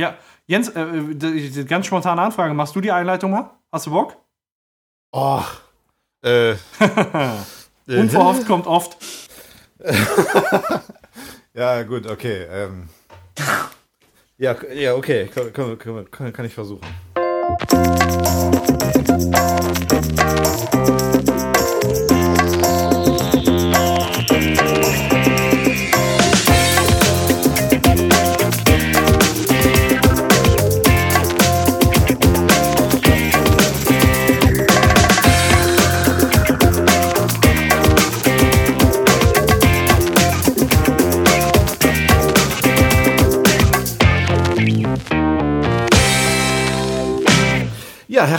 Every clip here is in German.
Ja, Jens, äh, ganz spontane Anfrage. Machst du die Einleitung mal? Hast du Bock? Oh. Äh. Unverhofft kommt oft. ja, gut, okay. Ähm. Ja, ja, okay. Kann, kann, kann, ich versuchen. Ja,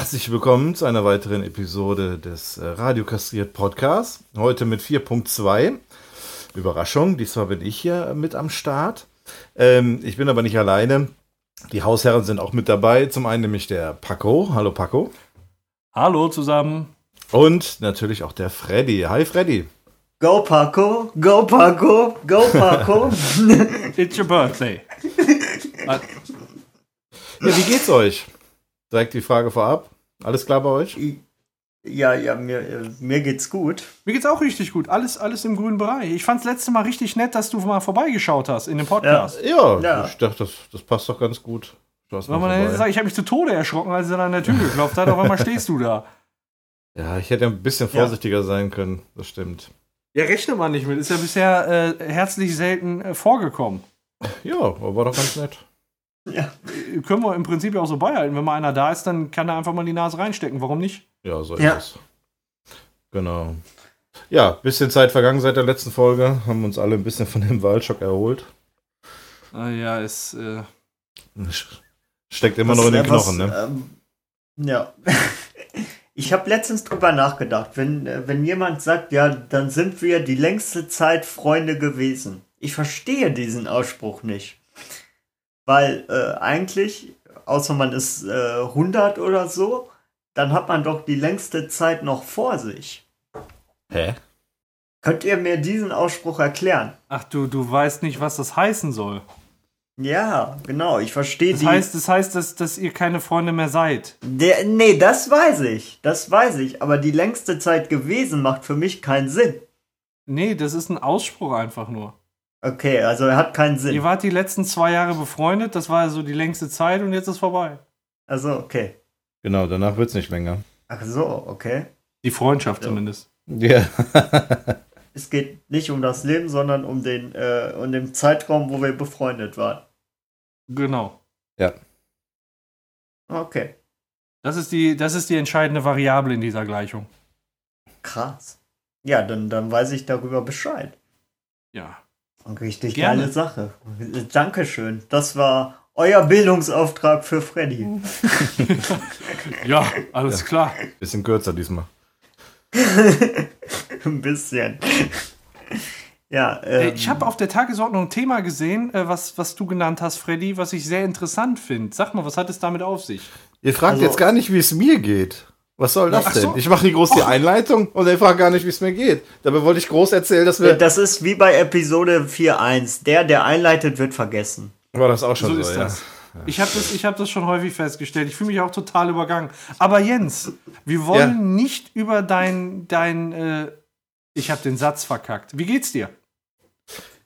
herzlich willkommen zu einer weiteren Episode des äh, Radio Kastriert Podcasts. Heute mit 4.2. Überraschung, diesmal bin ich hier mit am Start. Ähm, ich bin aber nicht alleine. Die Hausherren sind auch mit dabei. Zum einen nämlich der Paco. Hallo Paco. Hallo zusammen. Und natürlich auch der Freddy. Hi Freddy. Go Paco, go Paco, go Paco. It's your birthday. ja, wie geht's euch? Direkt die Frage vorab. Alles klar bei euch? Ja, ja, mir, mir geht's gut. Mir geht's auch richtig gut. Alles, alles im grünen Bereich. Ich fand's letzte Mal richtig nett, dass du mal vorbeigeschaut hast in dem Podcast. Ja, ja, ja. ich dachte, das, das passt doch ganz gut. Man sagt, ich habe mich zu Tode erschrocken, als er dann an der Tür geklopft hat. Auf einmal stehst du da. Ja, ich hätte ein bisschen vorsichtiger ja. sein können. Das stimmt. Ja, rechnet man nicht mit. Ist ja bisher äh, herzlich selten äh, vorgekommen. Ja, aber war doch ganz nett. Ja. Können wir im Prinzip auch so beihalten. Wenn mal einer da ist, dann kann er einfach mal die Nase reinstecken. Warum nicht? Ja, so ist ja. es. Genau. Ja, bisschen Zeit vergangen seit der letzten Folge. Haben uns alle ein bisschen von dem Wahlschock erholt. Ah, ja, es äh steckt immer noch in den Knochen, ne? Ähm, ja. Ich habe letztens drüber nachgedacht, wenn, äh, wenn jemand sagt, ja, dann sind wir die längste Zeit Freunde gewesen. Ich verstehe diesen Ausspruch nicht. Weil äh, eigentlich, außer man ist äh, 100 oder so, dann hat man doch die längste Zeit noch vor sich. Hä? Könnt ihr mir diesen Ausspruch erklären? Ach du, du weißt nicht, was das heißen soll. Ja, genau, ich verstehe das Heißt, das heißt, dass, dass ihr keine Freunde mehr seid. Der, nee, das weiß ich. Das weiß ich. Aber die längste Zeit gewesen macht für mich keinen Sinn. Nee, das ist ein Ausspruch einfach nur. Okay, also er hat keinen Sinn. Ihr wart die letzten zwei Jahre befreundet, das war so die längste Zeit und jetzt ist vorbei. Also, okay. Genau, danach wird es nicht länger. Ach so, okay. Die Freundschaft so. zumindest. Ja. es geht nicht um das Leben, sondern um den, äh, um den Zeitraum, wo wir befreundet waren. Genau. Ja. Okay. Das ist die, das ist die entscheidende Variable in dieser Gleichung. Krass. Ja, dann, dann weiß ich darüber Bescheid. Ja. Richtig Gerne. geile Sache. Dankeschön. Das war euer Bildungsauftrag für Freddy. ja, alles ja, klar. Bisschen kürzer diesmal. ein bisschen. Ja, ähm, ich habe auf der Tagesordnung ein Thema gesehen, äh, was, was du genannt hast, Freddy, was ich sehr interessant finde. Sag mal, was hat es damit auf sich? Ihr fragt also, jetzt gar nicht, wie es mir geht. Was soll das denn? Ich mache die groß die Einleitung und er fragt gar nicht, wie es mir geht. Dabei wollte ich groß erzählen, dass wir. Das ist wie bei Episode 4.1. Der, der einleitet, wird vergessen. War das auch schon so? so ist ja. das. Ich habe das, hab das schon häufig festgestellt. Ich fühle mich auch total übergangen. Aber Jens, wir wollen ja. nicht über dein. dein äh, ich habe den Satz verkackt. Wie geht's dir?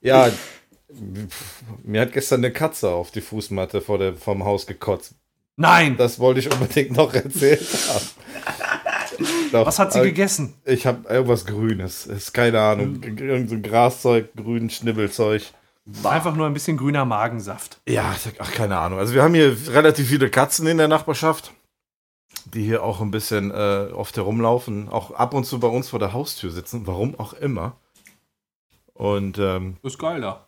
Ja, mir hat gestern eine Katze auf die Fußmatte vor der, vom Haus gekotzt. Nein! Das wollte ich unbedingt noch erzählen Doch, Was hat sie gegessen? Ich habe irgendwas Grünes. Ist keine Ahnung. Irgend so Graszeug, grün Schnibbelzeug. Einfach nur ein bisschen grüner Magensaft. Ja, ach, keine Ahnung. Also wir haben hier relativ viele Katzen in der Nachbarschaft, die hier auch ein bisschen äh, oft herumlaufen, auch ab und zu bei uns vor der Haustür sitzen, warum auch immer. Und ähm, ist geil da.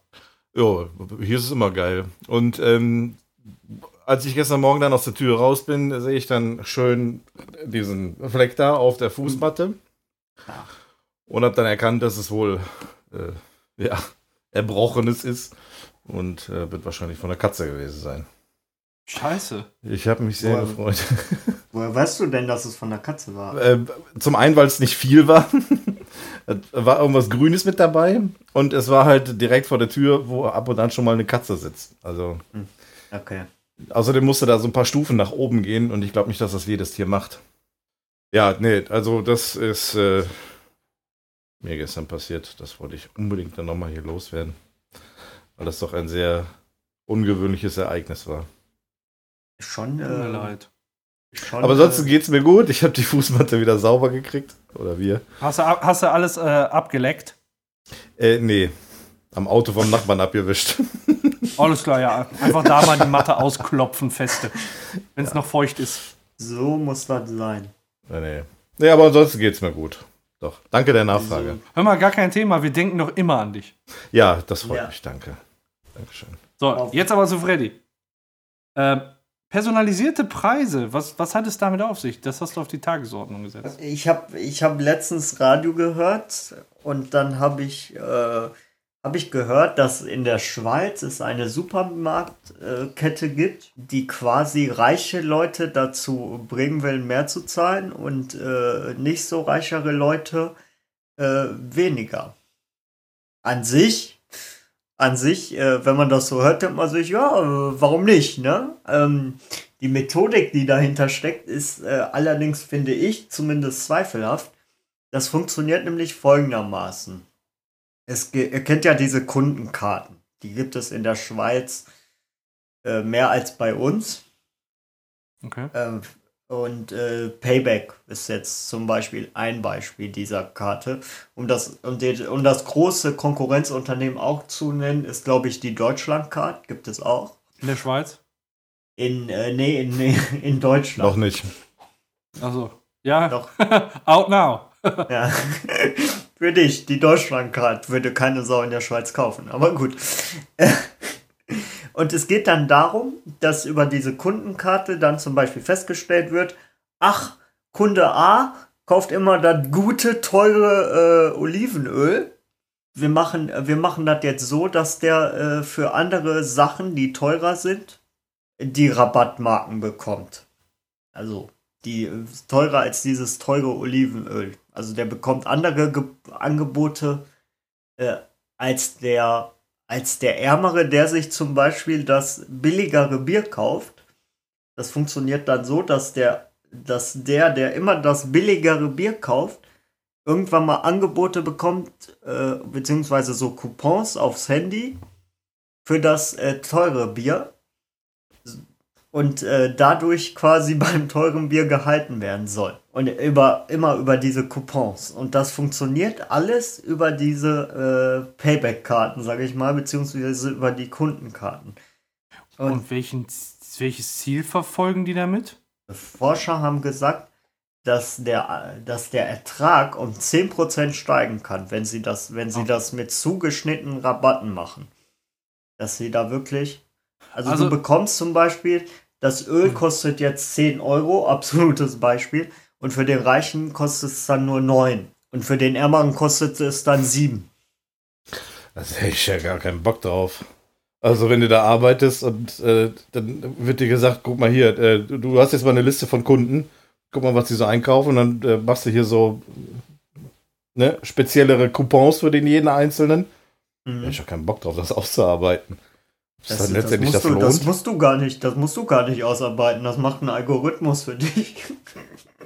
Ja, hier ist es immer geil. Und ähm, als ich gestern Morgen dann aus der Tür raus bin, sehe ich dann schön diesen Fleck da auf der Fußmatte. Und habe dann erkannt, dass es wohl äh, ja, Erbrochenes ist. Und äh, wird wahrscheinlich von der Katze gewesen sein. Scheiße. Ich habe mich sehr woher, gefreut. Woher weißt du denn, dass es von der Katze war? Äh, zum einen, weil es nicht viel war. war irgendwas Grünes mit dabei. Und es war halt direkt vor der Tür, wo ab und an schon mal eine Katze sitzt. Also. Hm, okay. Außerdem musste da so ein paar Stufen nach oben gehen und ich glaube nicht, dass das jedes Tier macht. Ja, nee, also das ist äh, mir gestern passiert. Das wollte ich unbedingt dann nochmal hier loswerden. Weil das doch ein sehr ungewöhnliches Ereignis war. Schon, äh, leid. schon Aber ansonsten äh, geht es mir gut. Ich habe die Fußmatte wieder sauber gekriegt. Oder wir. Hast du, hast du alles äh, abgeleckt? Äh, nee. Am Auto vom Nachbarn abgewischt. Alles klar, ja. Einfach da mal die Matte ausklopfen, feste. Wenn es noch feucht ist. so muss das sein. nee, nee. Nee, aber ansonsten geht es mir gut. Doch. Danke der Nachfrage. Hör mal, gar kein Thema. Wir denken doch immer an dich. Ja, das freut Ja. mich. Danke. Dankeschön. So, Auf- jetzt aber zu Freddy. Ähm, personalisierte Preise, was, was hat es damit auf sich? Das hast du auf die Tagesordnung gesetzt. Ich habe ich hab letztens Radio gehört und dann habe ich, äh, hab ich gehört, dass in der Schweiz es eine Supermarktkette gibt, die quasi reiche Leute dazu bringen will, mehr zu zahlen und äh, nicht so reichere Leute äh, weniger. An sich, an sich, äh, wenn man das so hört, denkt man sich, ja, äh, warum nicht, ne? Ähm, die Methodik, die dahinter steckt, ist äh, allerdings, finde ich, zumindest zweifelhaft. Das funktioniert nämlich folgendermaßen. Es, ihr kennt ja diese Kundenkarten. Die gibt es in der Schweiz äh, mehr als bei uns. Okay. Ähm, und äh, Payback ist jetzt zum Beispiel ein Beispiel dieser Karte. Um das, um, die, um das große Konkurrenzunternehmen auch zu nennen, ist, glaube ich, die Deutschlandcard. Gibt es auch. In der Schweiz? In, äh, nee, in, nee, in Deutschland. Noch nicht. Also, ja. Doch. Out now. Ja. Für dich, die Deutschlandcard würde keine Sau in der Schweiz kaufen, aber gut. Und es geht dann darum, dass über diese Kundenkarte dann zum Beispiel festgestellt wird, ach, Kunde A kauft immer das gute, teure äh, Olivenöl. Wir machen, wir machen das jetzt so, dass der äh, für andere Sachen, die teurer sind, die Rabattmarken bekommt. Also die äh, teurer als dieses teure Olivenöl. Also der bekommt andere Ge Angebote äh, als der als der Ärmere, der sich zum Beispiel das billigere Bier kauft. Das funktioniert dann so, dass der, dass der, der immer das billigere Bier kauft, irgendwann mal Angebote bekommt, äh, beziehungsweise so Coupons aufs Handy für das äh, teure Bier und äh, dadurch quasi beim teuren Bier gehalten werden soll. Und über, immer über diese Coupons. Und das funktioniert alles über diese äh, Payback-Karten, sage ich mal, beziehungsweise über die Kundenkarten. Und, Und welchen, welches Ziel verfolgen die damit? Forscher haben gesagt, dass der, dass der Ertrag um 10% steigen kann, wenn sie das, wenn sie Oh. das mit zugeschnittenen Rabatten machen. Dass sie da wirklich. Also, Also- du bekommst zum Beispiel, das Öl kostet jetzt 10 Euro, absolutes Beispiel, und für den Reichen kostet es dann nur 9. Und für den Ärmeren kostet es dann 7. Da hätte ich ja gar keinen Bock drauf. Also wenn du da arbeitest und äh, dann wird dir gesagt, guck mal hier, äh, du- hast jetzt mal eine Liste von Kunden, guck mal, was die so einkaufen und dann äh, machst du hier so ne, speziellere Coupons für den jeden Einzelnen. Da Mhm. hätte ich ja keinen Bock drauf, das auszuarbeiten. Das, dann das, letztendlich musst das, du, das musst du gar nicht, das musst du gar nicht ausarbeiten. Das macht ein Algorithmus für dich.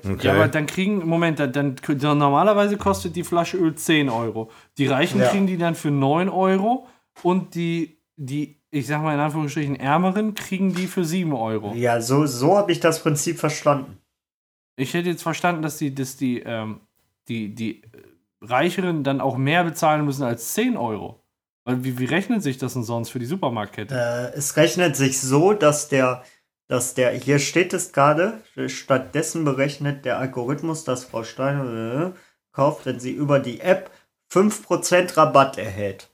okay. Ja, aber dann kriegen, Moment, dann, dann, dann normalerweise kostet die Flasche Öl 10 Euro. Die Reichen Ja. kriegen die dann für 9 Euro und die, die, ich sag mal in Anführungsstrichen, Ärmeren kriegen die für 7 Euro. Ja, so, so habe ich das Prinzip verstanden. Ich hätte jetzt verstanden, dass die, dass die, ähm, die, die äh, Reicheren dann auch mehr bezahlen müssen als 10 Euro. Wie, wie rechnet sich das denn sonst für die Supermarktkette? Äh, es rechnet sich so, dass der, dass der, hier steht es gerade, stattdessen berechnet der Algorithmus, dass Frau Steiner äh, kauft, wenn sie über die App 5% Rabatt erhält.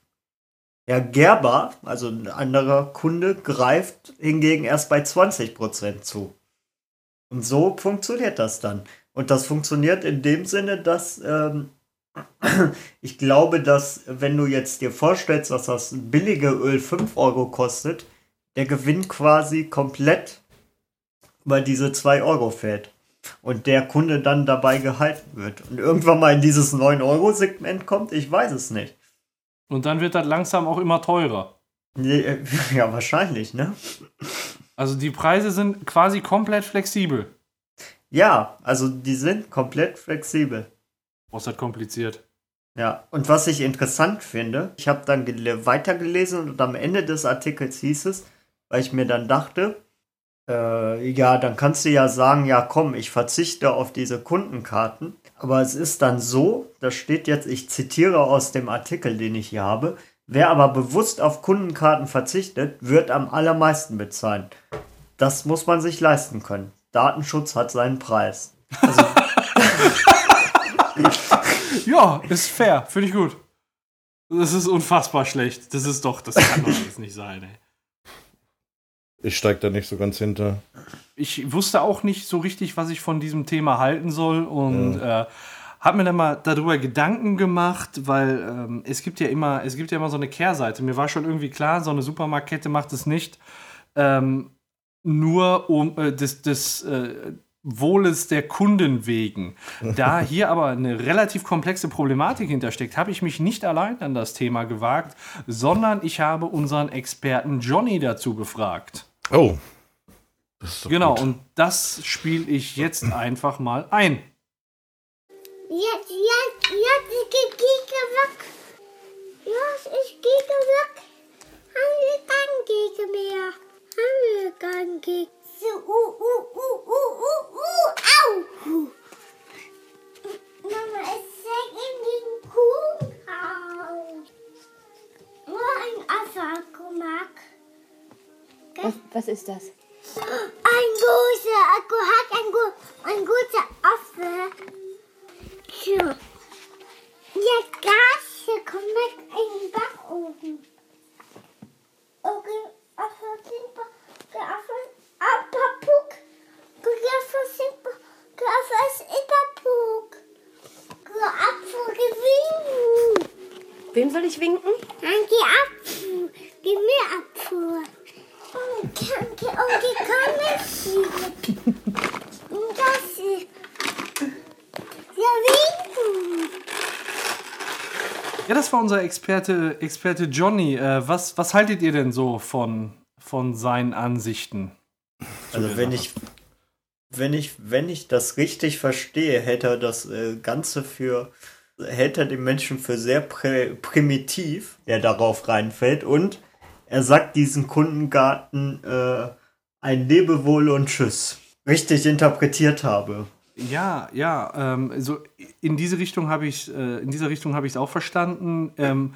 Herr Gerber, also ein anderer Kunde, greift hingegen erst bei 20% zu. Und so funktioniert das dann. Und das funktioniert in dem Sinne, dass ähm, ich glaube, dass wenn du jetzt dir vorstellst, dass das billige Öl 5 Euro kostet, der Gewinn quasi komplett über diese 2 Euro fällt. Und der Kunde dann dabei gehalten wird. Und irgendwann mal in dieses 9-Euro-Segment kommt, ich weiß es nicht. Und dann wird das langsam auch immer teurer. Äh, Ja, wahrscheinlich, ne? Also die Preise sind quasi komplett flexibel. Ja, also die sind komplett flexibel. Oh, ist das kompliziert. Ja, und was ich interessant finde, ich habe dann gele weitergelesen und am Ende des Artikels hieß es, weil ich mir dann dachte, äh, ja, dann kannst du ja sagen, ja komm, ich verzichte auf diese Kundenkarten. Aber es ist dann so, da steht jetzt, ich zitiere aus dem Artikel, den ich hier habe, wer aber bewusst auf Kundenkarten verzichtet, wird am allermeisten bezahlen. Das muss man sich leisten können. Datenschutz hat seinen Preis. Also, ja, ist fair, finde ich gut. Das ist unfassbar schlecht. Das ist doch, das kann doch jetzt nicht sein, ey. Ich steig da nicht so ganz hinter. Ich wusste auch nicht so richtig, was ich von diesem Thema halten soll und ja. äh, habe mir dann mal darüber Gedanken gemacht, weil ähm, es gibt ja immer, es gibt ja immer so eine Kehrseite. Mir war schon irgendwie klar, so eine Supermarktkette macht es nicht ähm, nur um äh, des, des äh, Wohles der Kunden wegen. Da hier aber eine relativ komplexe Problematik hintersteckt, habe ich mich nicht allein an das Thema gewagt, sondern ich habe unseren Experten Johnny dazu befragt. Oh. Genau, gut. und das spiele ich jetzt einfach mal ein. Jetzt, jetzt, jetzt, ich gehe weg. Los, ich gehe weg. Haben wir keinen Gegner mehr. Haben wir keinen Gegner. Uh, uh, uh, uh, uh, uh, au. Mama, es steckt in den Kuhhaus. Nur ein Affe-Akkumak. Was, was ist das? Ein großer Akku hat ein, ein guter Affe. So. Jetzt Gas kommt in den Backofen. Okay, Affe, der Affe, Apapuk. Affe, Affe ist Ipapuk. Apfel gewinken. Wem soll ich winken? Danke, Apfel. Gib mir Apfel. Danke, und die kann ich Das ist. Ja, winken. Ja, das war unser Experte, Experte Johnny. Äh, was, was haltet ihr denn so von, von seinen Ansichten? Also wenn ich, wenn ich, wenn ich das richtig verstehe, hält er das äh, Ganze für, hält er den Menschen für sehr prä primitiv, der darauf reinfällt und er sagt diesen Kundengarten äh, ein Lebewohl und Tschüss. Richtig interpretiert habe. Ja, ja, ähm, so in diese Richtung habe ich äh, in dieser Richtung habe ich es auch verstanden. Ähm,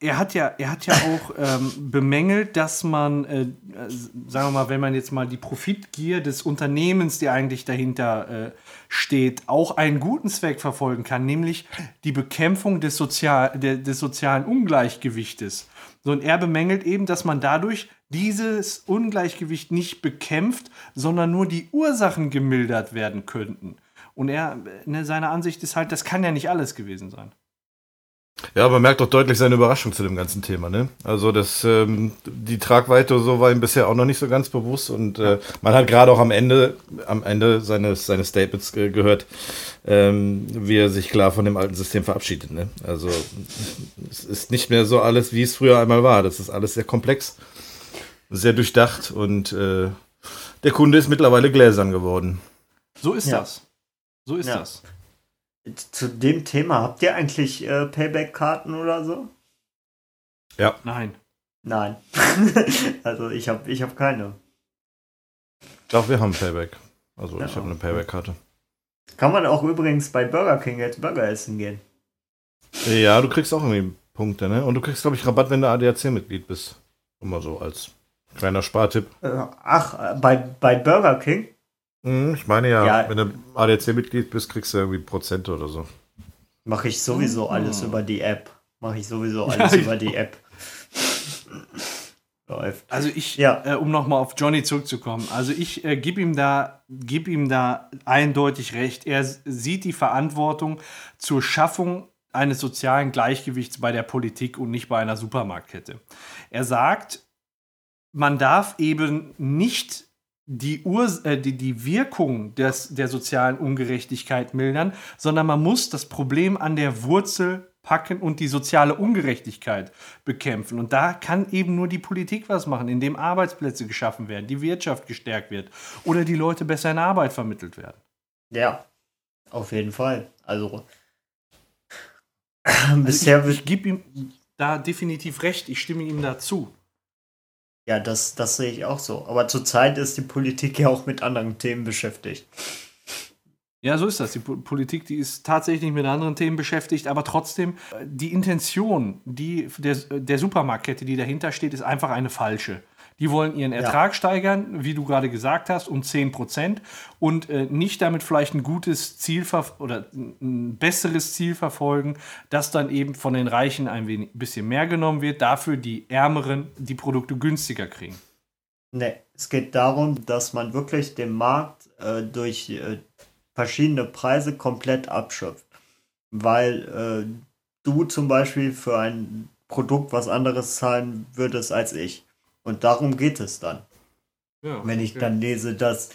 er hat ja, er hat ja auch ähm, bemängelt, dass man, äh, sagen wir mal, wenn man jetzt mal die Profitgier des Unternehmens, die eigentlich dahinter äh, steht, auch einen guten Zweck verfolgen kann, nämlich die Bekämpfung des, Sozial der, des sozialen Ungleichgewichtes. So, und er bemängelt eben, dass man dadurch dieses Ungleichgewicht nicht bekämpft, sondern nur die Ursachen gemildert werden könnten. Und er, ne, seine Ansicht ist halt, das kann ja nicht alles gewesen sein. Ja, man merkt doch deutlich seine Überraschung zu dem ganzen Thema, ne? Also das, ähm, die Tragweite so war ihm bisher auch noch nicht so ganz bewusst und äh, man hat gerade auch am Ende, am Ende seines, seines Statements äh, gehört, ähm, wie er sich klar von dem alten System verabschiedet, ne? Also es ist nicht mehr so alles, wie es früher einmal war. Das ist alles sehr komplex, sehr durchdacht und äh, der Kunde ist mittlerweile gläsern geworden. So ist ja. das. So ist ja. das. Zu dem Thema, habt ihr eigentlich äh, Payback-Karten oder so? Ja. Nein. Nein. also ich habe ich hab keine. Doch, wir haben Payback. Also ja, ich habe eine Payback-Karte. Kann man auch übrigens bei Burger King jetzt Burger essen gehen. Ja, du kriegst auch irgendwie Punkte, ne? Und du kriegst, glaube ich, Rabatt, wenn du ADAC-Mitglied bist. Immer so als kleiner Spartipp. Äh, ach, bei, bei Burger King? Hm, ich meine ja, ja. wenn du ADAC-Mitglied bist, kriegst du irgendwie Prozente oder so. Mache ich sowieso alles über die App. Mache ich sowieso alles ja, über die App. Läuft. Also ich, ja. äh, um nochmal auf Johnny zurückzukommen, also ich äh, gebe ihm, da, geb ihm da eindeutig recht. Er sieht die Verantwortung zur Schaffung eines sozialen Gleichgewichts bei der Politik und nicht bei einer Supermarktkette. Er sagt, man darf eben nicht die, Ur äh, die, die Wirkung des, der sozialen Ungerechtigkeit mildern, sondern man muss das Problem an der Wurzel packen und die soziale Ungerechtigkeit bekämpfen. Und da kann eben nur die Politik was machen, indem Arbeitsplätze geschaffen werden, die Wirtschaft gestärkt wird oder die Leute besser in Arbeit vermittelt werden. Ja, auf jeden Fall. Also, Also bisher ich ich gebe ihm da definitiv recht, ich stimme ihm dazu. Ja, das, das sehe ich auch so. Aber zurzeit ist die Politik ja auch mit anderen Themen beschäftigt. Ja, so ist das. Die Po- Politik, die ist tatsächlich mit anderen Themen beschäftigt, aber trotzdem, äh, die Intention die, der, der Supermarktkette, die dahinter steht, ist einfach eine falsche. Die wollen ihren Ertrag steigern, wie du gerade gesagt hast, um 10 Prozent und äh, nicht damit vielleicht ein gutes Ziel oder ein besseres Ziel verfolgen, dass dann eben von den Reichen ein wenig, bisschen mehr genommen wird, dafür die Ärmeren die Produkte günstiger kriegen. Ne, es geht darum, dass man wirklich den Markt äh, durch äh, verschiedene Preise komplett abschöpft. Weil äh, du zum Beispiel für ein Produkt was anderes zahlen würdest als ich. Und darum geht es dann. Ja, Wenn ich dann lese, dass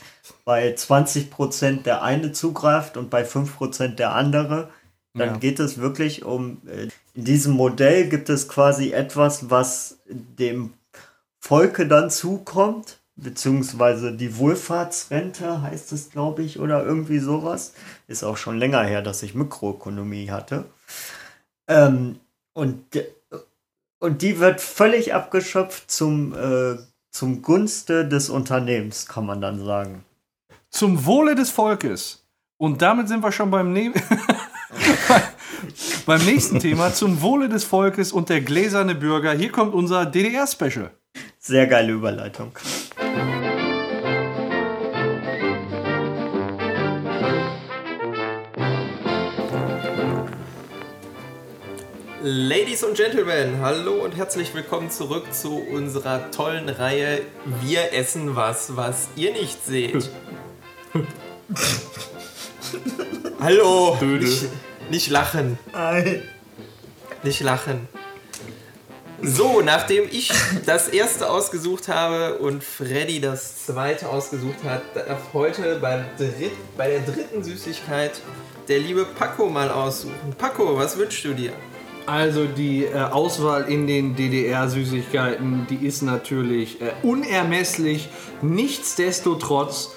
bei 20% der eine zugreift und bei 5% der andere, dann Ja. geht es wirklich um, äh, in diesem Modell gibt es quasi etwas, was dem Volke dann zukommt, beziehungsweise die Wohlfahrtsrente heißt es, glaube ich, oder irgendwie sowas. Ist auch schon länger her, dass ich Mikroökonomie hatte. Ähm, und, und die wird völlig abgeschöpft zum, äh, zum Gunste des Unternehmens, kann man dann sagen. Zum Wohle des Volkes. Und damit sind wir schon beim, ne beim nächsten Thema. Zum Wohle des Volkes und der gläserne Bürger. Hier kommt unser DDR-Special. Sehr geile Überleitung. Ladies und Gentlemen, hallo und herzlich willkommen zurück zu unserer tollen Reihe Wir essen was, was ihr nicht seht. hallo, nicht, nicht lachen, nicht lachen. So, nachdem ich das erste ausgesucht habe und Freddy das zweite ausgesucht hat, darf heute beim Dritt, bei der dritten Süßigkeit der liebe Paco mal aussuchen. Paco, was wünschst du dir? Also die äh, Auswahl in den DDR-Süßigkeiten, die ist natürlich äh, unermesslich. Nichtsdestotrotz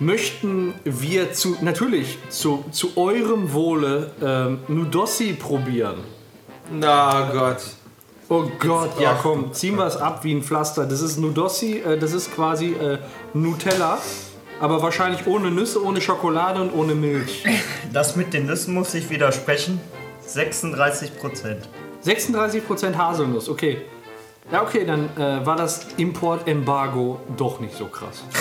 möchten wir zu, natürlich zu, zu eurem Wohle ähm, Nudossi probieren. Na Gott. Oh Gott, ja komm, ziehen wir es ab wie ein Pflaster. Das ist Nudossi, äh, das ist quasi äh, Nutella, aber wahrscheinlich ohne Nüsse, ohne Schokolade und ohne Milch. Das mit den Nüssen muss ich widersprechen. 36 Prozent. 36% Haselnuss, okay. Ja, okay, dann äh, war das Importembargo doch nicht so krass.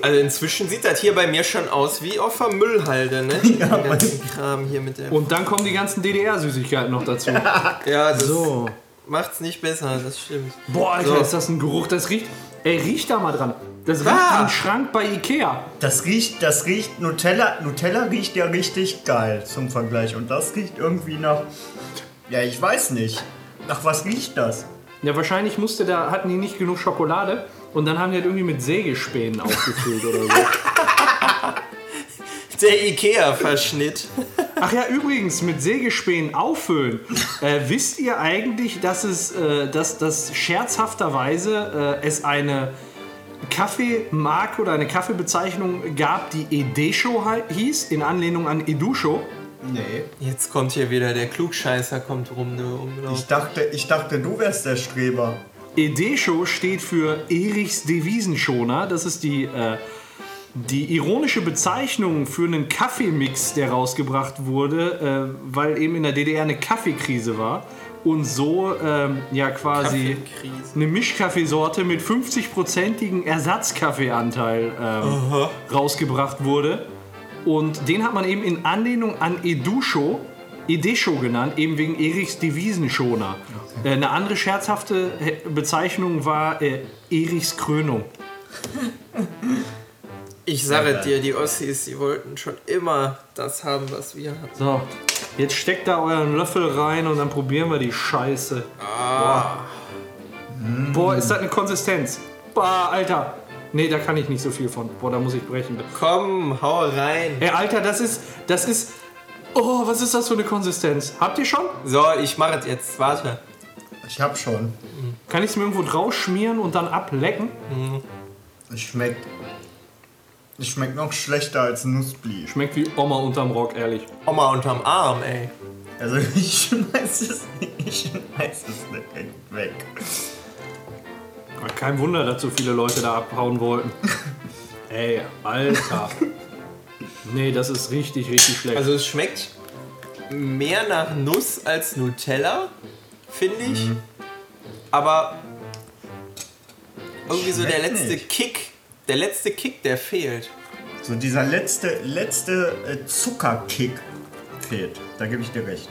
Also inzwischen sieht das hier bei mir schon aus wie auf der Müllhalde, ne? Ja, Den ganzen Kram hier mit der. Und dann kommen die ganzen DDR-Süßigkeiten noch dazu. Ja, das So. macht's nicht besser, das stimmt. Boah, Alter, So. ist das ein Geruch. Das riecht. Ey, riecht da mal dran. Das riecht Ah. wie ein Schrank bei Ikea. Das riecht, das riecht, Nutella, Nutella riecht ja richtig geil zum Vergleich. Und das riecht irgendwie nach, ja, ich weiß nicht. Nach was riecht das? Ja, wahrscheinlich musste da, hatten die nicht genug Schokolade und dann haben die das irgendwie mit Sägespänen aufgefüllt oder so. Der Ikea-Verschnitt. Ach ja, übrigens, mit Sägespänen auffüllen. Äh, wisst ihr eigentlich, dass es, äh, dass, dass scherzhafterweise äh, es eine Kaffeemarke oder eine Kaffeebezeichnung gab, die Edesho hieß, in Anlehnung an Edusho? Nee. Jetzt kommt hier wieder der Klugscheißer, kommt rum, ne? Ich dachte, ich dachte, du wärst der Streber. Edesho steht für Erichs Devisenschoner. Das ist die, äh, die ironische Bezeichnung für einen Kaffeemix, der rausgebracht wurde, äh, weil eben in der DDR eine Kaffeekrise war. Und so ähm, ja quasi eine Mischkaffeesorte mit 50-prozentigen Ersatzkaffeeanteil ähm, rausgebracht wurde. Und den hat man eben in Anlehnung an Edusho, Edesho genannt, eben wegen Erichs Devisenschoner. Äh, eine andere scherzhafte äh, Bezeichnung war äh, Erichs Krönung. Ich sage dir, die Ossis, die wollten schon immer das haben, was wir hatten. So, jetzt steckt da euren Löffel rein und dann probieren wir die Scheiße. Boah. Boah, ist das eine Konsistenz? Boah, Alter. Nee, da kann ich nicht so viel von. Boah, da muss ich brechen. Komm, hau rein. Ey, Alter, das ist, das ist, Oh, was ist das für eine Konsistenz? Habt ihr schon? So, ich mache es jetzt. Warte. Ich hab schon. Kann ich es mir irgendwo drauf schmieren und dann ablecken? Es schmeckt. Es schmeckt noch schlechter als Nussbli. Schmeckt wie Oma unterm Rock, ehrlich. Oma unterm Arm, ey. Also ich schmeiß es, ich schmeiß es direkt weg. Kein Wunder, dass so viele Leute da abhauen wollten. Ey, Alter. Nee, das ist richtig, richtig schlecht. Also es schmeckt mehr nach Nuss als Nutella, finde ich. Mhm. Aber irgendwie so der Schmeckt letzte nicht. Kick, der letzte Kick, der fehlt. So dieser letzte, letzte äh, Zuckerkick fehlt. Da gebe ich dir recht.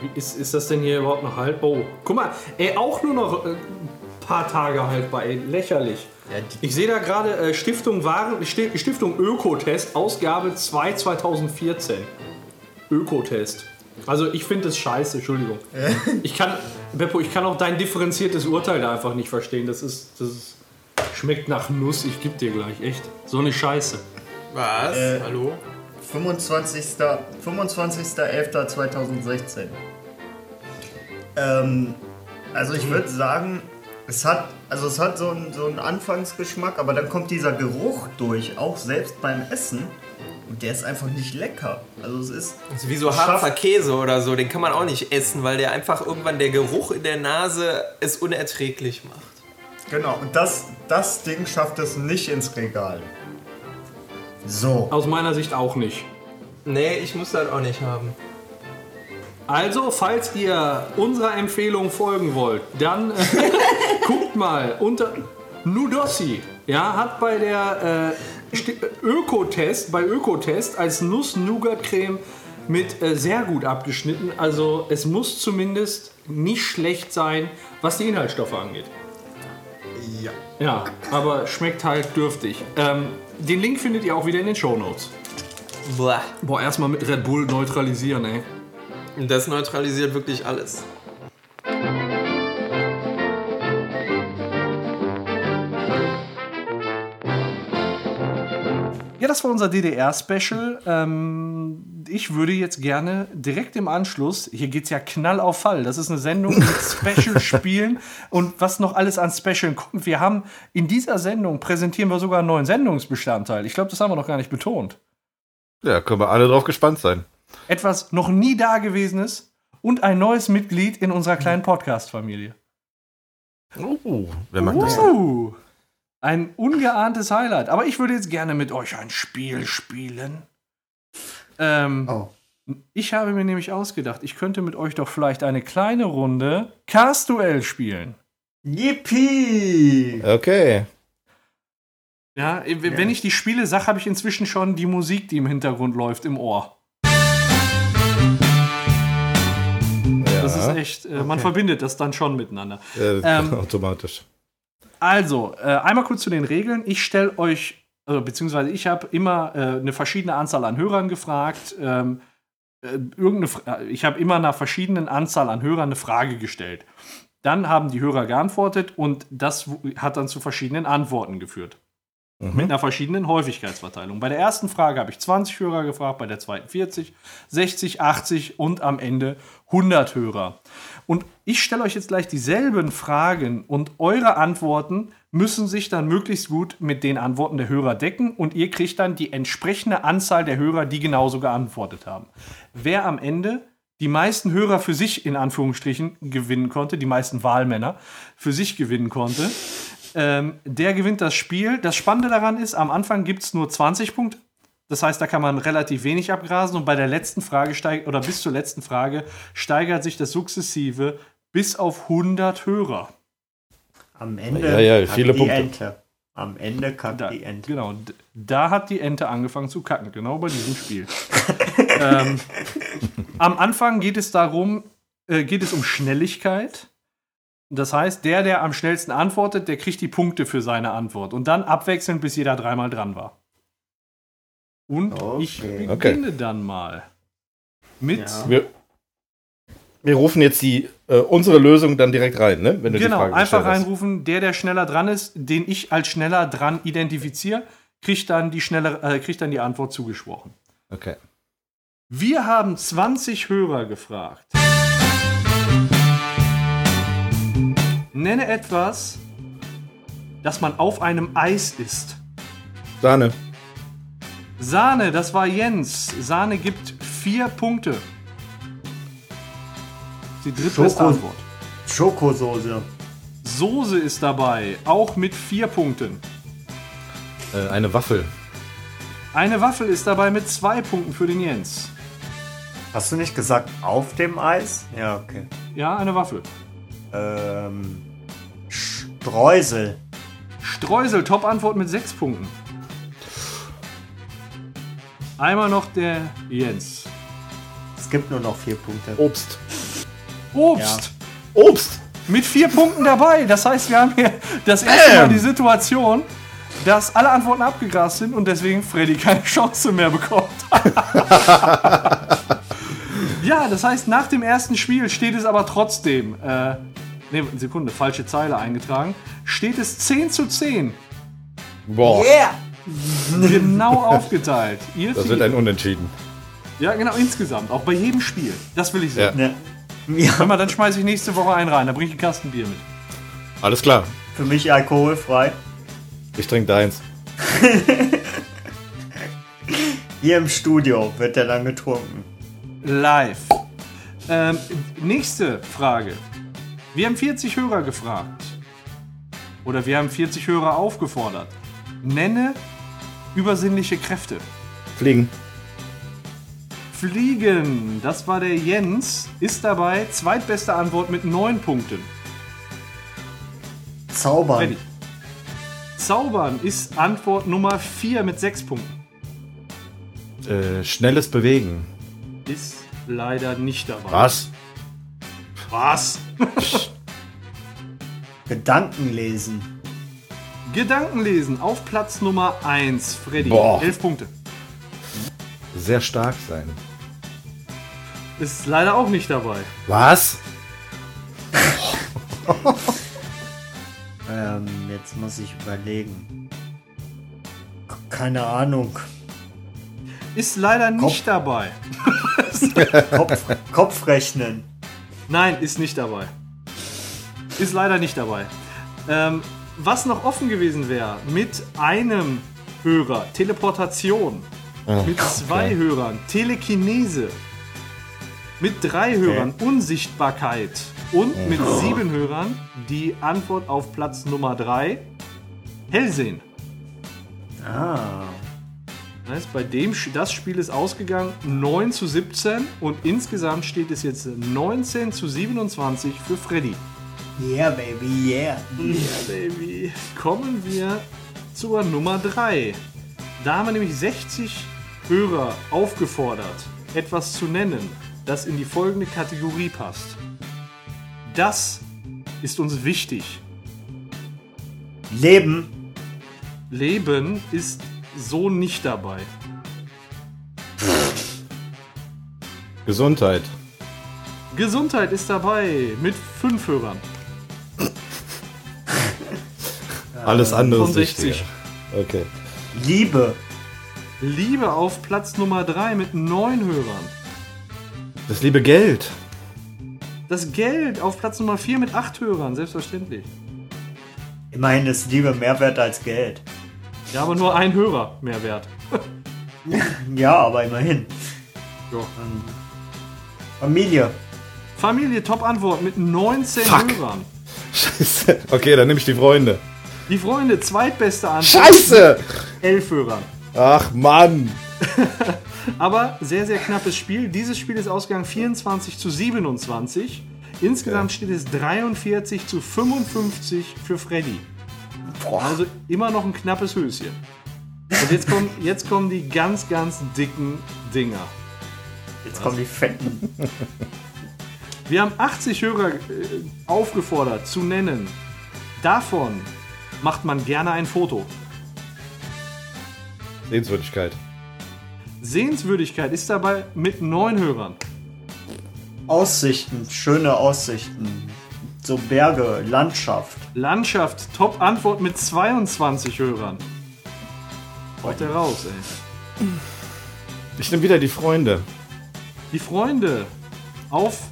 Wie ist, ist das denn hier überhaupt noch haltbar? Oh, guck mal, ey, auch nur noch ein äh, paar Tage haltbar, ey, lächerlich. Ja, Ich sehe da gerade äh, Stiftung Waren, Stiftung Ökotest, Ausgabe 2 2014. Ökotest. Also ich finde es scheiße, Entschuldigung. Ich kann, Beppo, ich kann auch dein differenziertes Urteil da einfach nicht verstehen. Das ist, das ist, schmeckt nach Nuss, ich geb dir gleich, echt. So eine Scheiße. Was? Äh, Hallo? 25. 25.11.2016. Ähm, also ich würde sagen, es hat, also es hat so einen, so einen Anfangsgeschmack, aber dann kommt dieser Geruch durch, auch selbst beim Essen. Und der ist einfach nicht lecker. Also es ist. Das ist wie so Harzer Käse oder so, den kann man auch nicht essen, weil der einfach irgendwann der Geruch in der Nase es unerträglich macht. Genau, und das, das Ding schafft es nicht ins Regal. So. Aus meiner Sicht auch nicht. Nee, ich muss das auch nicht haben. Also, falls ihr unserer Empfehlung folgen wollt, dann äh, guckt mal unter Nudossi. Ja, hat bei der äh, Ökotest, bei Ökotest als Nuss-Nougat-Creme mit äh, sehr gut abgeschnitten. Also, es muss zumindest nicht schlecht sein, was die Inhaltsstoffe angeht. Ja. Aber schmeckt halt dürftig. Ähm, den Link findet ihr auch wieder in den Shownotes. Boah. Boah, erstmal mit Red Bull neutralisieren, ey. Das neutralisiert wirklich alles. Ja, das war unser DDR-Special. Ähm, ich würde jetzt gerne direkt im Anschluss, hier geht es ja knall auf Fall, das ist eine Sendung mit Special-Spielen und was noch alles an Specialen kommt. Wir haben in dieser Sendung präsentieren wir sogar einen neuen Sendungsbestandteil. Ich glaube, das haben wir noch gar nicht betont. Ja, können wir alle drauf gespannt sein. Etwas noch nie Dagewesenes und ein neues Mitglied in unserer kleinen Podcast-Familie. Oh, wer mag das? Uh, ein ungeahntes Highlight. Aber ich würde jetzt gerne mit euch ein Spiel spielen. Ähm, Oh. Ich habe mir nämlich ausgedacht, ich könnte mit euch doch vielleicht eine kleine Runde Cast-Duell spielen. Yippie! Okay. Ja, wenn ich die Spiele sage, habe ich inzwischen schon die Musik, die im Hintergrund läuft, im Ohr. Das ist echt, äh, man verbindet das dann schon miteinander. Äh, Ähm, automatisch. Also, äh, einmal kurz zu den Regeln. Ich stelle euch, also, beziehungsweise ich habe immer äh, eine verschiedene Anzahl an Hörern gefragt. Ähm, äh, irgendeine, Fra- äh, ich habe immer einer verschiedenen Anzahl an Hörern eine Frage gestellt. Dann haben die Hörer geantwortet und das hat dann zu verschiedenen Antworten geführt. Mit einer verschiedenen Häufigkeitsverteilung. Bei der ersten Frage habe ich 20 Hörer gefragt, bei der zweiten 40, 60, 80 und am Ende 100 Hörer. Und ich stelle euch jetzt gleich dieselben Fragen und eure Antworten müssen sich dann möglichst gut mit den Antworten der Hörer decken und ihr kriegt dann die entsprechende Anzahl der Hörer, die genauso geantwortet haben. Wer am Ende die meisten Hörer für sich in Anführungsstrichen gewinnen konnte, die meisten Wahlmänner für sich gewinnen konnte, ähm, der gewinnt das Spiel. Das Spannende daran ist, am Anfang gibt es nur 20 Punkte. Das heißt, da kann man relativ wenig abgrasen und bei der letzten Frage steigt, oder bis zur letzten Frage steigert sich das sukzessive bis auf 100 Hörer. Am Ende Ja, ja, kackt viele die Punkte. Ente. Am Ende kackt Da, die Ente. genau, da hat die Ente angefangen zu kacken, genau bei diesem Spiel. ähm, am Anfang geht es darum, äh, geht es um Schnelligkeit. Das heißt, der, der am schnellsten antwortet, der kriegt die Punkte für seine Antwort. Und dann abwechselnd, bis jeder dreimal dran war. Und ich Okay. beginne dann mal mit. Ja. Wir, rufen jetzt die, äh, unsere Lösung dann direkt rein, ne? Wenn du die Genau, Frage einfach reinrufen, der, der schneller dran ist, den ich als schneller dran identifiziere, kriegt dann die, schnelle, äh, kriegt dann die Antwort zugesprochen. Okay. Wir haben 20 Hörer gefragt. Nenne etwas, das man auf einem Eis isst. Sahne. Sahne, das war Jens. Sahne gibt vier Punkte. Die drittbeste Schoko. Antwort. Schokosoße. Soße ist dabei, auch mit vier Punkten. Äh, eine Waffel. Eine Waffel ist dabei mit zwei Punkten für den Jens. Hast du nicht gesagt auf dem Eis? Ja, okay. Ja, eine Waffel. Ähm, Streusel. Streusel, Top-Antwort mit sechs Punkten. Einmal noch der Jens. Es gibt nur noch vier Punkte. Obst. Obst. Obst! Mit vier Punkten dabei. Das heißt, wir haben hier das erste Mal die Situation, dass alle Antworten abgegrast sind und deswegen Freddy keine Chance mehr bekommt. ja, das heißt, nach dem ersten Spiel steht es aber trotzdem. Äh, ne, Sekunde, falsche Zeile eingetragen. Steht es 10 zu 10. Boah, Genau aufgeteilt. Ihr das wird vier. ein Unentschieden. ja, genau, insgesamt. Auch bei jedem Spiel. Das will ich Ja. sagen. Ja. Ja, Hör mal, dann schmeiße ich nächste Woche einen rein. Da bringe ich einen Kasten Bier mit. Alles klar. für mich alkoholfrei. Ich trinke deins. Hier im Studio wird der dann getrunken. Live. Ähm, nächste Frage. Wir haben 40 Hörer gefragt. Oder wir haben 40 Hörer aufgefordert. Nenne übersinnliche Kräfte. Fliegen. Fliegen, das war der Jens, ist dabei zweitbeste Antwort mit 9 Punkten. Zaubern. Freddy. Zaubern ist Antwort Nummer 4 mit 6 Punkten. Äh, schnelles Bewegen. Ist leider nicht dabei. Was? Was? Gedanken lesen. Gedankenlesen auf Platz Nummer 1. Freddy, Boah. 11 Punkte. Sehr stark sein. Ist leider auch nicht dabei. Was? Ähm, jetzt muss ich überlegen. Keine Ahnung. Ist leider nicht dabei. Kopf, Kopfrechnen. Nein, ist nicht dabei. Ist leider nicht dabei. Ähm, was noch offen gewesen wäre, mit einem Hörer Teleportation, mit zwei Hörern Telekinese, mit drei Hörern Unsichtbarkeit und mit sieben Hörern die Antwort auf Platz Nummer drei Hellsehen. Ah. Das heißt, bei dem das Spiel ist ausgegangen 9 zu 17 und insgesamt steht es jetzt 19 zu 27 für Freddy. Yeah, baby, yeah. Baby. Kommen wir zur Nummer 3. Da haben wir nämlich 60 Hörer aufgefordert, etwas zu nennen, das in die folgende Kategorie passt. Das ist uns wichtig. Leben. Leben ist so nicht dabei. Gesundheit. Gesundheit ist dabei mit 5 Hörern. Alles andere von ist 60. wichtiger. Okay. Liebe. Liebe auf Platz Nummer 3 mit 9 Hörern. Das liebe Geld. Das Geld auf Platz Nummer 4 mit 8 Hörern, selbstverständlich. Immerhin ist Liebe mehr wert als Geld. Ja, aber nur ein Hörer mehr wert. Ja, aber immerhin. Ja. Familie. Familie, Top-Antwort mit 19 Fuck. Hörern. Scheiße. Okay, dann nehme ich die Freunde. Die Freunde, zweitbeste Antwort. Scheiße! 11 Hörern. Ach Mann. Aber sehr, sehr knappes Spiel. Dieses Spiel ist ausgegangen 24 zu 27. Insgesamt steht es 43 zu 55 für Freddy. Also immer noch ein knappes Höschen. Und jetzt kommen, jetzt kommen die ganz, ganz dicken Dinger. Jetzt kommen die Fetten. Wir haben 80 Hörer äh, aufgefordert zu nennen. Davon macht man gerne ein Foto. Sehenswürdigkeit. Sehenswürdigkeit ist dabei mit neun Hörern. Aussichten, schöne Aussichten. So Berge, Landschaft. Landschaft, Top-Antwort mit 22 Hörern. Haut der raus, ey. Ich nehme wieder die Freunde. Die Freunde auf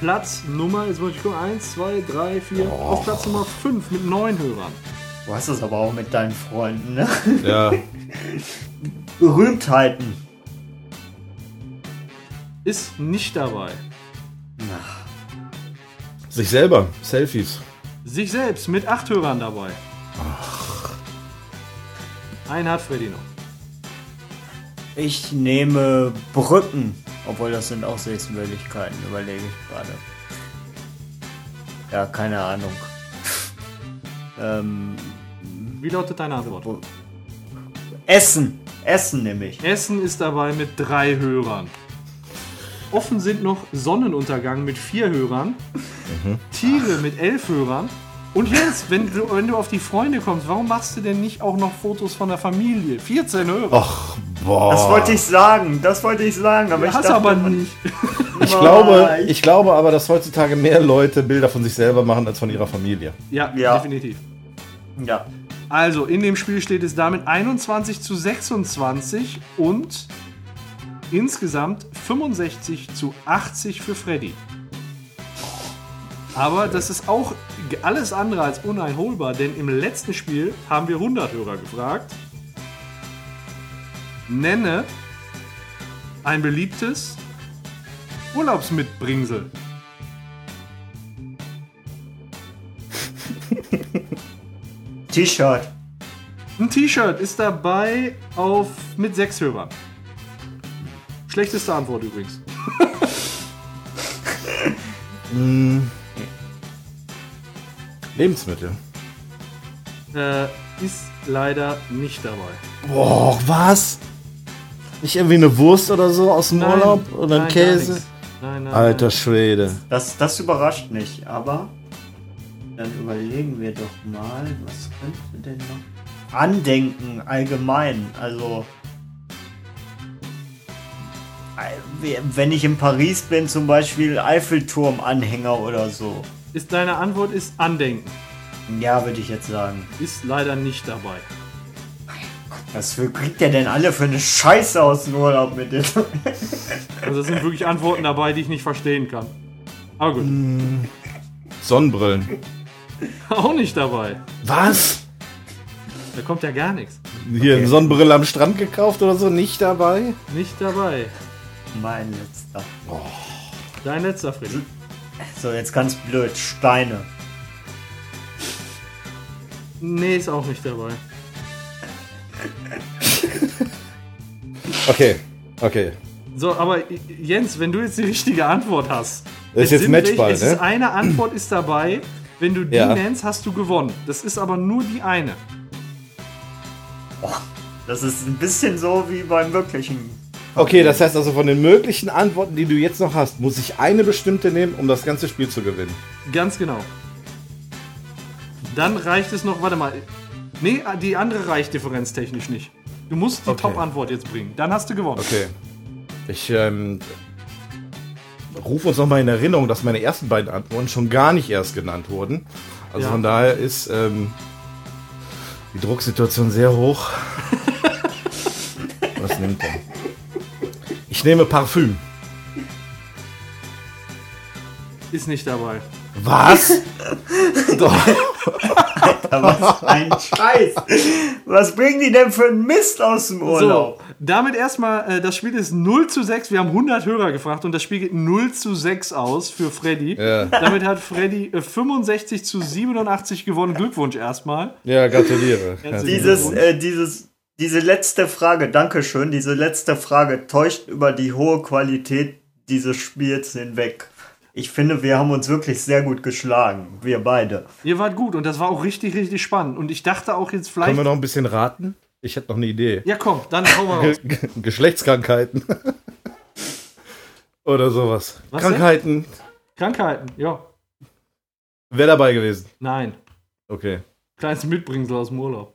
Platz Nummer, jetzt muss ich gucken, 1, 2, 3, 4, auf Platz Nummer 5 mit neun Hörern. Du hast es aber auch mit deinen Freunden, ne? Ja. Berühmtheiten. Ist nicht dabei. Sich selber. Selfies. Sich selbst mit acht Hörern dabei. Einen hat Freddy noch. Ich nehme Brücken. Obwohl das sind auch Sehenswürdigkeiten, überlege ich gerade. Ja, keine Ahnung. ähm, Wie lautet deine Antwort? Essen. Essen nehme ich. Essen ist dabei mit drei Hörern. Offen sind noch Sonnenuntergang mit vier Hörern, Tiere mit elf Hörern. Und jetzt, wenn du, wenn du auf die Freunde kommst, warum machst du denn nicht auch noch Fotos von der Familie? 14 Hörer. Ach, boah. Das wollte ich sagen, das wollte ich sagen, aber ich Hast dachte, aber nicht. Ich glaube, ich glaube aber, dass heutzutage mehr Leute Bilder von sich selber machen als von ihrer Familie. Ja, Ja. definitiv. Ja. Also, in dem Spiel steht es damit 21 zu 26 und insgesamt 65 zu 80 für Freddy. Aber das ist auch alles andere als uneinholbar, denn im letzten Spiel haben wir 100 Hörer gefragt. Nenne ein beliebtes Urlaubsmitbringsel. T-Shirt. Ein T-Shirt ist dabei auf mit sechs Hörern. Schlechteste Antwort übrigens. Lebensmittel. Äh, ist leider nicht dabei. Boah, was? Nicht irgendwie eine Wurst oder so aus dem Urlaub? Oder ein nein, Käse? Nein, nein, Alter nein. Schwede. Das, das überrascht mich, aber dann überlegen wir doch mal, was könnte denn noch? Andenken allgemein, also äh, wenn ich in Paris bin, zum Beispiel Eiffelturm-Anhänger oder so. Ist deine Antwort ist Andenken. Ja, würde ich jetzt sagen. Ist leider nicht dabei. Was für, kriegt der denn alle für eine Scheiße aus dem Urlaub mit dem? Also das sind wirklich Antworten dabei, die ich nicht verstehen kann. Aber gut. Sonnenbrillen. Auch nicht dabei. Was? Da kommt ja gar nichts. Hier eine Sonnenbrille am Strand gekauft oder so? Nicht dabei? Nicht dabei. mein letzter. Dein letzter Freddy. So, jetzt ganz blöd. Steine. Nee, ist auch nicht dabei. Okay, okay. So, aber Jens, wenn du jetzt die richtige Antwort hast. Das ist es jetzt Matchball, ne? ist eine Antwort ist dabei. Wenn du die Ja. nennst, hast du gewonnen. Das ist aber nur die eine. Das ist ein bisschen so wie beim wirklichen. Okay, das heißt also von den möglichen Antworten, die du jetzt noch hast, muss ich eine bestimmte nehmen, um das ganze Spiel zu gewinnen. Ganz genau. Dann reicht es noch, warte mal. Nee, die andere reicht differenztechnisch nicht. Du musst die Okay. Top-Antwort jetzt bringen. Dann hast du gewonnen. Okay. Ich ähm, rufe uns nochmal in Erinnerung, dass meine ersten beiden Antworten schon gar nicht erst genannt wurden. Also Ja. von daher ist ähm, die Drucksituation sehr hoch. Was nimmt er? Ich nehme Parfüm. Ist nicht dabei. Was? Doch. Was ein Scheiß! Was bringen die denn für einen Mist aus dem So, Urlaub? damit erstmal, äh, das Spiel ist 0 zu 6. Wir haben 100 Hörer gefragt und das Spiel geht 0 zu 6 aus für Freddy. Ja. Damit hat Freddy äh, 65 zu 87 gewonnen. Glückwunsch erstmal. Ja, gratuliere. Dieses, äh, dieses, diese letzte Frage, Dankeschön, diese letzte Frage täuscht über die hohe Qualität dieses Spiels hinweg. Ich finde, wir haben uns wirklich sehr gut geschlagen. Wir beide. Ihr wart gut und das war auch richtig, richtig spannend. Und ich dachte auch jetzt Können vielleicht. wir noch ein bisschen raten? Ich hätte noch eine Idee. Ja, komm, dann hauen wir raus. Ge- Geschlechtskrankheiten. Oder sowas. Was denn? Krankheiten. Krankheiten, ja. Wäre dabei gewesen. Nein. Okay. Kleines Mitbringsel aus dem Urlaub.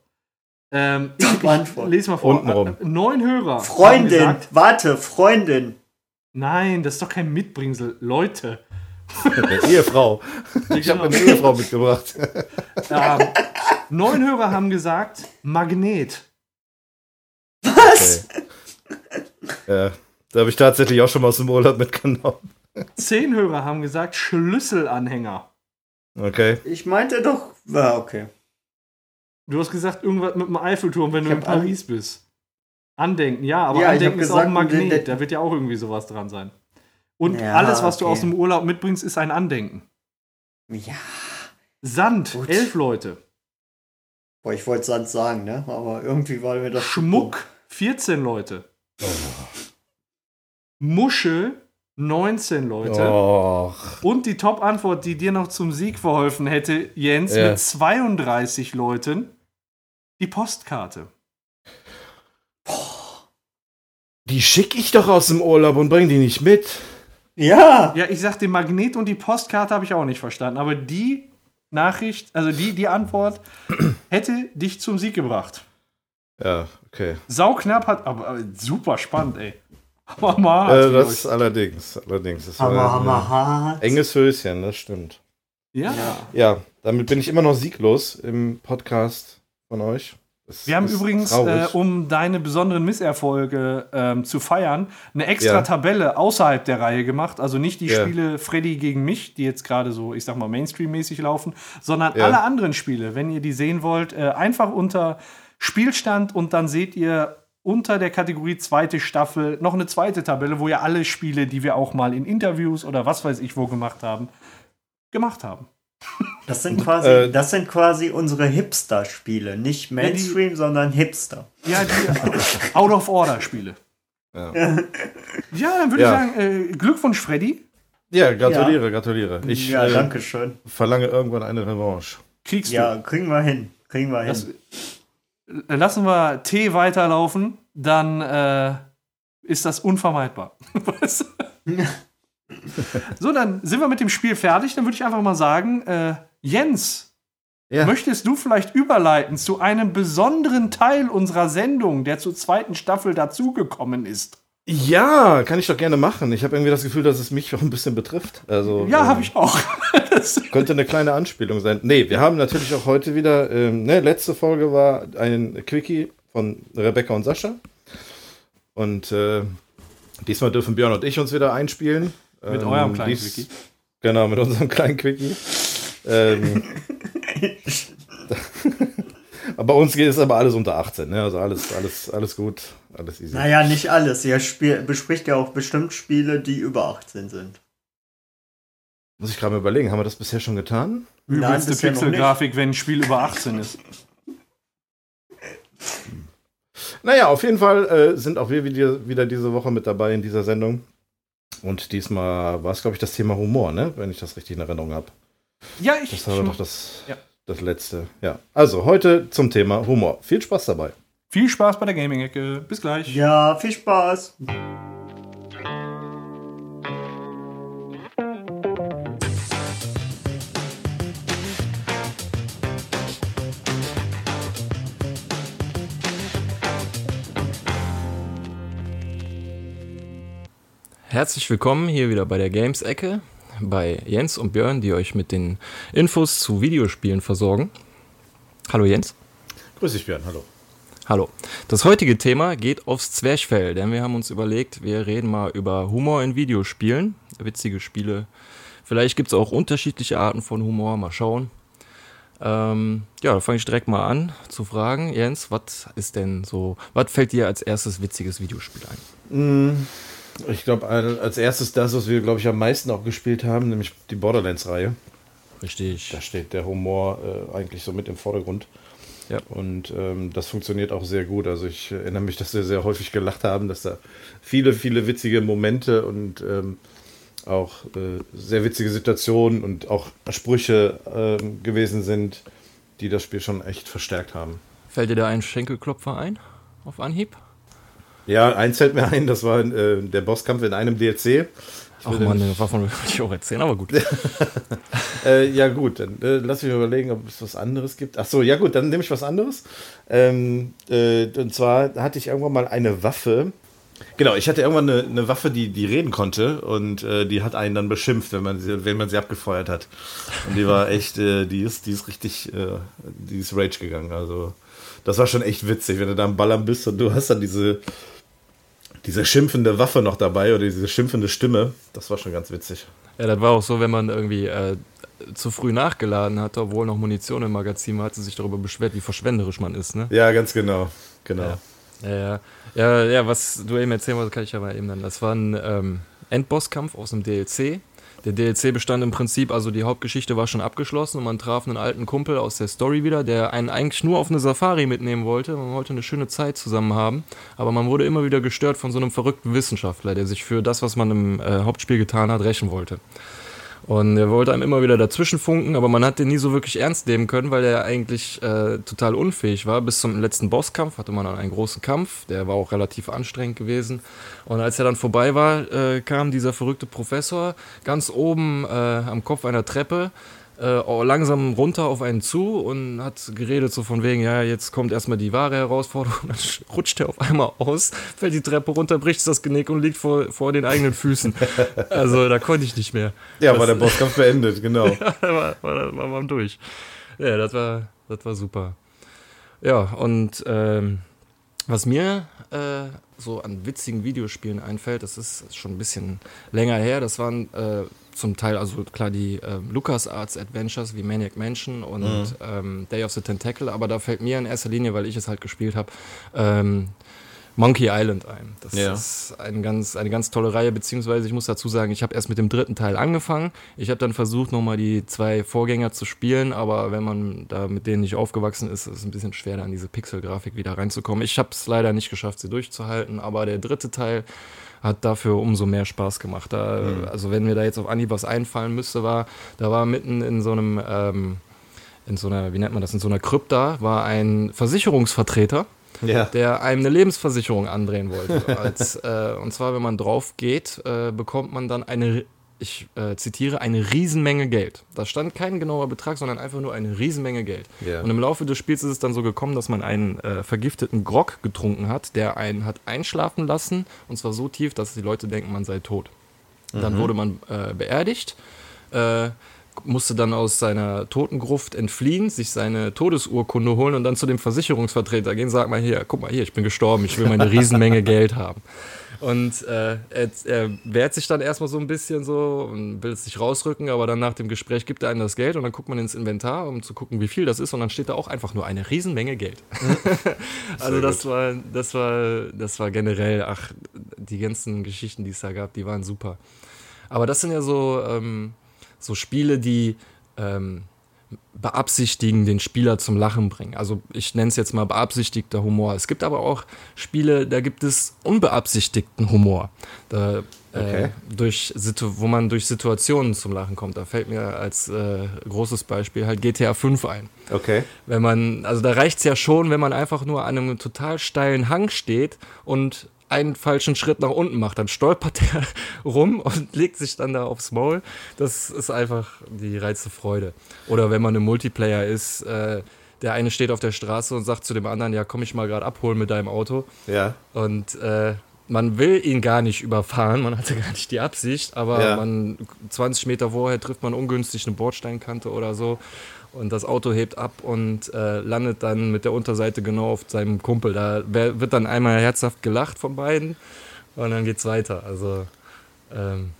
Ähm, ich, ich lese mal vor. Untenrum. Äh, Neun Hörer. Freundin, gesagt- warte, Freundin. Nein, das ist doch kein Mitbringsel. Leute. Ehefrau. Ich habe eine Ehefrau mitgebracht. Ähm, neun Hörer haben gesagt Magnet. Was? Äh, Da habe ich tatsächlich auch schon mal aus dem Urlaub mitgenommen. Zehn Hörer haben gesagt Schlüsselanhänger. Okay. Ich meinte doch. Ja, okay. Du hast gesagt, irgendwas mit dem Eiffelturm, wenn Ich du in Paris bist. Andenken, ja, aber Ja, Andenken ist auch ein gesagt, Magnet. Da wird ja auch irgendwie sowas dran sein. Und Ja, alles, was du okay. aus dem Urlaub mitbringst, ist ein Andenken. Ja. Sand, Gut. elf Leute. Boah, ich wollte Sand sagen, ne? Aber irgendwie war mir das. Schmuck, 14 Leute. Muschel, 19 Leute. Och. Und die Top-Antwort, die dir noch zum Sieg verholfen hätte, Jens, Ja. mit 32 Leuten, die Postkarte. Die schicke ich doch aus dem Urlaub und bring die nicht mit. Ja! Ja, ich sag, den Magnet und die Postkarte habe ich auch nicht verstanden. Aber die Nachricht, also die, die Antwort, hätte dich zum Sieg gebracht. Ja, okay. Sauknapp hat, aber, aber super spannend, ey. Hammer. Äh, das allerdings, allerdings. Das Hammer, war hammer, ein hart. enges Höschen, das stimmt. ja. Ja, damit bin ich immer noch sieglos im Podcast von euch. Das Wir haben übrigens, äh, um deine besonderen Misserfolge ähm, zu feiern, eine extra Ja. Tabelle außerhalb der Reihe gemacht. Also nicht die Ja. Spiele Freddy gegen mich, die jetzt gerade so, ich sag mal, Mainstream-mäßig laufen, sondern Ja. alle anderen Spiele. Wenn ihr die sehen wollt, äh, einfach unter Spielstand und dann seht ihr unter der Kategorie zweite Staffel noch eine zweite Tabelle, wo ihr alle Spiele, die wir auch mal in Interviews oder was weiß ich wo gemacht haben, gemacht haben. Das sind quasi, Äh, das sind quasi unsere Hipster-Spiele. Nicht Mainstream, sondern Hipster. Ja, die Out-of-Order-Spiele. Ja. Ja, dann würde Ja. ich sagen, äh, Glückwunsch, Freddy. Ja, gratuliere, gratuliere. Ich ja, äh, danke schön. verlange irgendwann eine Revanche. Kriegst Ja, kriegen wir hin. Kriegen wir du. Das, hin. äh, lassen wir T weiterlaufen, dann äh, ist das unvermeidbar. Weißt du? so, dann sind wir mit dem Spiel fertig. Dann würde ich einfach mal sagen, äh, Jens, Ja. möchtest du vielleicht überleiten zu einem besonderen Teil unserer Sendung, der zur zweiten Staffel dazugekommen ist? Ja, kann ich doch gerne machen. Ich habe irgendwie das Gefühl, dass es mich auch ein bisschen betrifft. Also, Ja, ähm, habe ich auch. Könnte eine kleine Anspielung sein. Nee, wir haben natürlich auch heute wieder, ähm, ne, letzte Folge war ein Quickie von Rebecca und Sascha. Und äh, diesmal dürfen Björn und ich uns wieder einspielen. Mit Ähm, eurem kleinen dies- Quickie. Genau, mit unserem kleinen Quickie. ähm, aber bei uns geht es aber alles unter 18, ne? Also alles, alles, alles gut, alles easy. Naja, nicht alles. Ihr spiel, bespricht ja auch bestimmt Spiele, die über 18 sind. Muss ich gerade mal überlegen, haben wir das bisher schon getan? Übelste Pixelgrafik, wenn ein Spiel über 18 ist. Naja, auf jeden Fall äh, sind auch wir wieder, wieder diese Woche mit dabei in dieser Sendung. Und diesmal war es, glaube ich, das Thema Humor, ne? Wenn ich das richtig in Erinnerung habe. Ja, ich. Das war doch das, Ja. das letzte. Ja. Also, heute zum Thema Humor. Viel Spaß dabei. Viel Spaß bei der Gaming-Ecke. Bis gleich. Ja, viel Spaß. Herzlich willkommen hier wieder bei der Games-Ecke, bei Jens und Björn, die euch mit den Infos zu Videospielen versorgen. Hallo Jens. Grüß dich, Björn. Hallo. Hallo. Das heutige Thema geht aufs Zwerchfell, denn wir haben uns überlegt, wir reden mal über Humor in Videospielen, witzige Spiele. Vielleicht gibt es auch unterschiedliche Arten von Humor, mal schauen. Ähm, ja, da fange ich direkt mal an zu fragen. Jens, was ist denn so, was fällt dir als erstes witziges Videospiel ein? Ich glaube, als erstes das, was wir, glaube ich, am meisten auch gespielt haben, nämlich die Borderlands-Reihe. Richtig. Da steht der Humor äh, eigentlich so mit im Vordergrund. Ja. Und ähm, das funktioniert auch sehr gut. Also ich erinnere mich, dass wir sehr häufig gelacht haben, dass da viele, viele witzige Momente und ähm, auch äh, sehr witzige Situationen und auch Sprüche ähm, gewesen sind, die das Spiel schon echt verstärkt haben. Fällt dir da ein Schenkelklopfer ein? Auf Anhieb? Ja, eins fällt mir ein, das war äh, der Bosskampf in einem DLC. Ich Ach man, davon wollte ich auch erzählen, aber gut. Äh, ja, gut, dann äh, lass mich überlegen, ob es was anderes gibt. Ach so, ja, gut, dann nehme ich was anderes. Ähm, äh, und zwar hatte ich irgendwann mal eine Waffe. Genau, ich hatte irgendwann eine, eine Waffe, die, die reden konnte und äh, die hat einen dann beschimpft, wenn man sie, wenn man sie abgefeuert hat. Und die war echt, äh, die ist, die ist richtig, äh, die ist Rage gegangen. Also, das war schon echt witzig, wenn du da am Ballern bist und du hast dann diese, diese schimpfende Waffe noch dabei oder diese schimpfende Stimme. Das war schon ganz witzig. Ja, das war auch so, wenn man irgendwie äh, zu früh nachgeladen hatte, obwohl noch Munition im Magazin war, hat sie sich darüber beschwert, wie verschwenderisch man ist, ne? Ja, ganz genau. Genau. Ja. Ja, ja. ja, ja, was du eben erzählen wolltest, kann ich aber eben dann. Das war ein ähm, Endbosskampf aus dem DLC. Der DLC bestand im Prinzip, also die Hauptgeschichte war schon abgeschlossen und man traf einen alten Kumpel aus der Story wieder, der einen eigentlich nur auf eine Safari mitnehmen wollte. Man wollte eine schöne Zeit zusammen haben, aber man wurde immer wieder gestört von so einem verrückten Wissenschaftler, der sich für das, was man im äh, Hauptspiel getan hat, rächen wollte. Und er wollte einem immer wieder dazwischen funken, aber man hat den nie so wirklich ernst nehmen können, weil er eigentlich äh, total unfähig war. Bis zum letzten Bosskampf hatte man dann einen großen Kampf, der war auch relativ anstrengend gewesen. Und als er dann vorbei war, äh, kam dieser verrückte Professor ganz oben äh, am Kopf einer Treppe äh, langsam runter auf einen zu und hat geredet so von wegen, ja, jetzt kommt erstmal die wahre Herausforderung, dann rutscht er auf einmal aus, fällt die Treppe runter, bricht das Genick und liegt vor, vor den eigenen Füßen. Also da konnte ich nicht mehr. Ja, das, war der Bosskampf beendet, genau. ja, war, war, war, war durch. Ja, das war, das war super. Ja, und ähm, was mir äh, so an witzigen Videospielen einfällt, das ist schon ein bisschen länger her, das waren äh, zum Teil, also klar, die äh, LucasArts Adventures wie Maniac Mansion und mhm. ähm, Day of the Tentacle, aber da fällt mir in erster Linie, weil ich es halt gespielt habe, ähm, Monkey Island ein. Das ja. ist ein ganz, eine ganz tolle Reihe, beziehungsweise ich muss dazu sagen, ich habe erst mit dem dritten Teil angefangen. Ich habe dann versucht, nochmal die zwei Vorgänger zu spielen, aber wenn man da mit denen nicht aufgewachsen ist, ist es ein bisschen schwer, da an diese Pixelgrafik wieder reinzukommen. Ich habe es leider nicht geschafft, sie durchzuhalten, aber der dritte Teil hat dafür umso mehr Spaß gemacht. Da, mhm. Also wenn mir da jetzt auf Anhieb was einfallen müsste, war, da war mitten in so einem, ähm, in so einer, wie nennt man das, in so einer Krypta, war ein Versicherungsvertreter ja. der einem eine Lebensversicherung andrehen wollte. Als, äh, und zwar, wenn man drauf geht, äh, bekommt man dann eine, ich äh, zitiere, eine Riesenmenge Geld. Da stand kein genauer Betrag, sondern einfach nur eine Riesenmenge Geld. Ja. Und im Laufe des Spiels ist es dann so gekommen, dass man einen äh, vergifteten Grog getrunken hat, der einen hat einschlafen lassen, und zwar so tief, dass die Leute denken, man sei tot. Dann mhm. wurde man äh, beerdigt äh, musste dann aus seiner Totengruft entfliehen, sich seine Todesurkunde holen und dann zu dem Versicherungsvertreter gehen, sag mal hier, guck mal hier, ich bin gestorben, ich will meine Riesenmenge Geld haben. Und äh, er, er, wehrt sich dann erstmal so ein bisschen so und will es nicht rausrücken, aber dann nach dem Gespräch gibt er einem das Geld und dann guckt man ins Inventar, um zu gucken, wie viel das ist und dann steht da auch einfach nur eine Riesenmenge Geld. also das war, das war, das war generell, ach, die ganzen Geschichten, die es da gab, die waren super. Aber das sind ja so, ähm, so Spiele, die ähm, beabsichtigen, den Spieler zum Lachen bringen. Also ich nenne es jetzt mal beabsichtigter Humor. Es gibt aber auch Spiele, da gibt es unbeabsichtigten Humor. Da, äh, okay. äh, durch, wo man durch Situationen zum Lachen kommt. Da fällt mir als äh, großes Beispiel halt GTA 5 ein. Okay. Wenn man, also da reicht es ja schon, wenn man einfach nur an einem total steilen Hang steht und einen falschen Schritt nach unten macht, dann stolpert er rum und legt sich dann da aufs Maul. Das ist einfach die reizte Freude. Oder wenn man im Multiplayer ist, äh, der eine steht auf der Straße und sagt zu dem anderen, ja, komm ich mal gerade abholen mit deinem Auto. Ja. Und äh, man will ihn gar nicht überfahren, man hatte gar nicht die Absicht, aber ja. man 20 Meter vorher trifft man ungünstig eine Bordsteinkante oder so und das Auto hebt ab und äh, landet dann mit der Unterseite genau auf seinem Kumpel. Da wird dann einmal herzhaft gelacht von beiden und dann geht's weiter. Also ähm,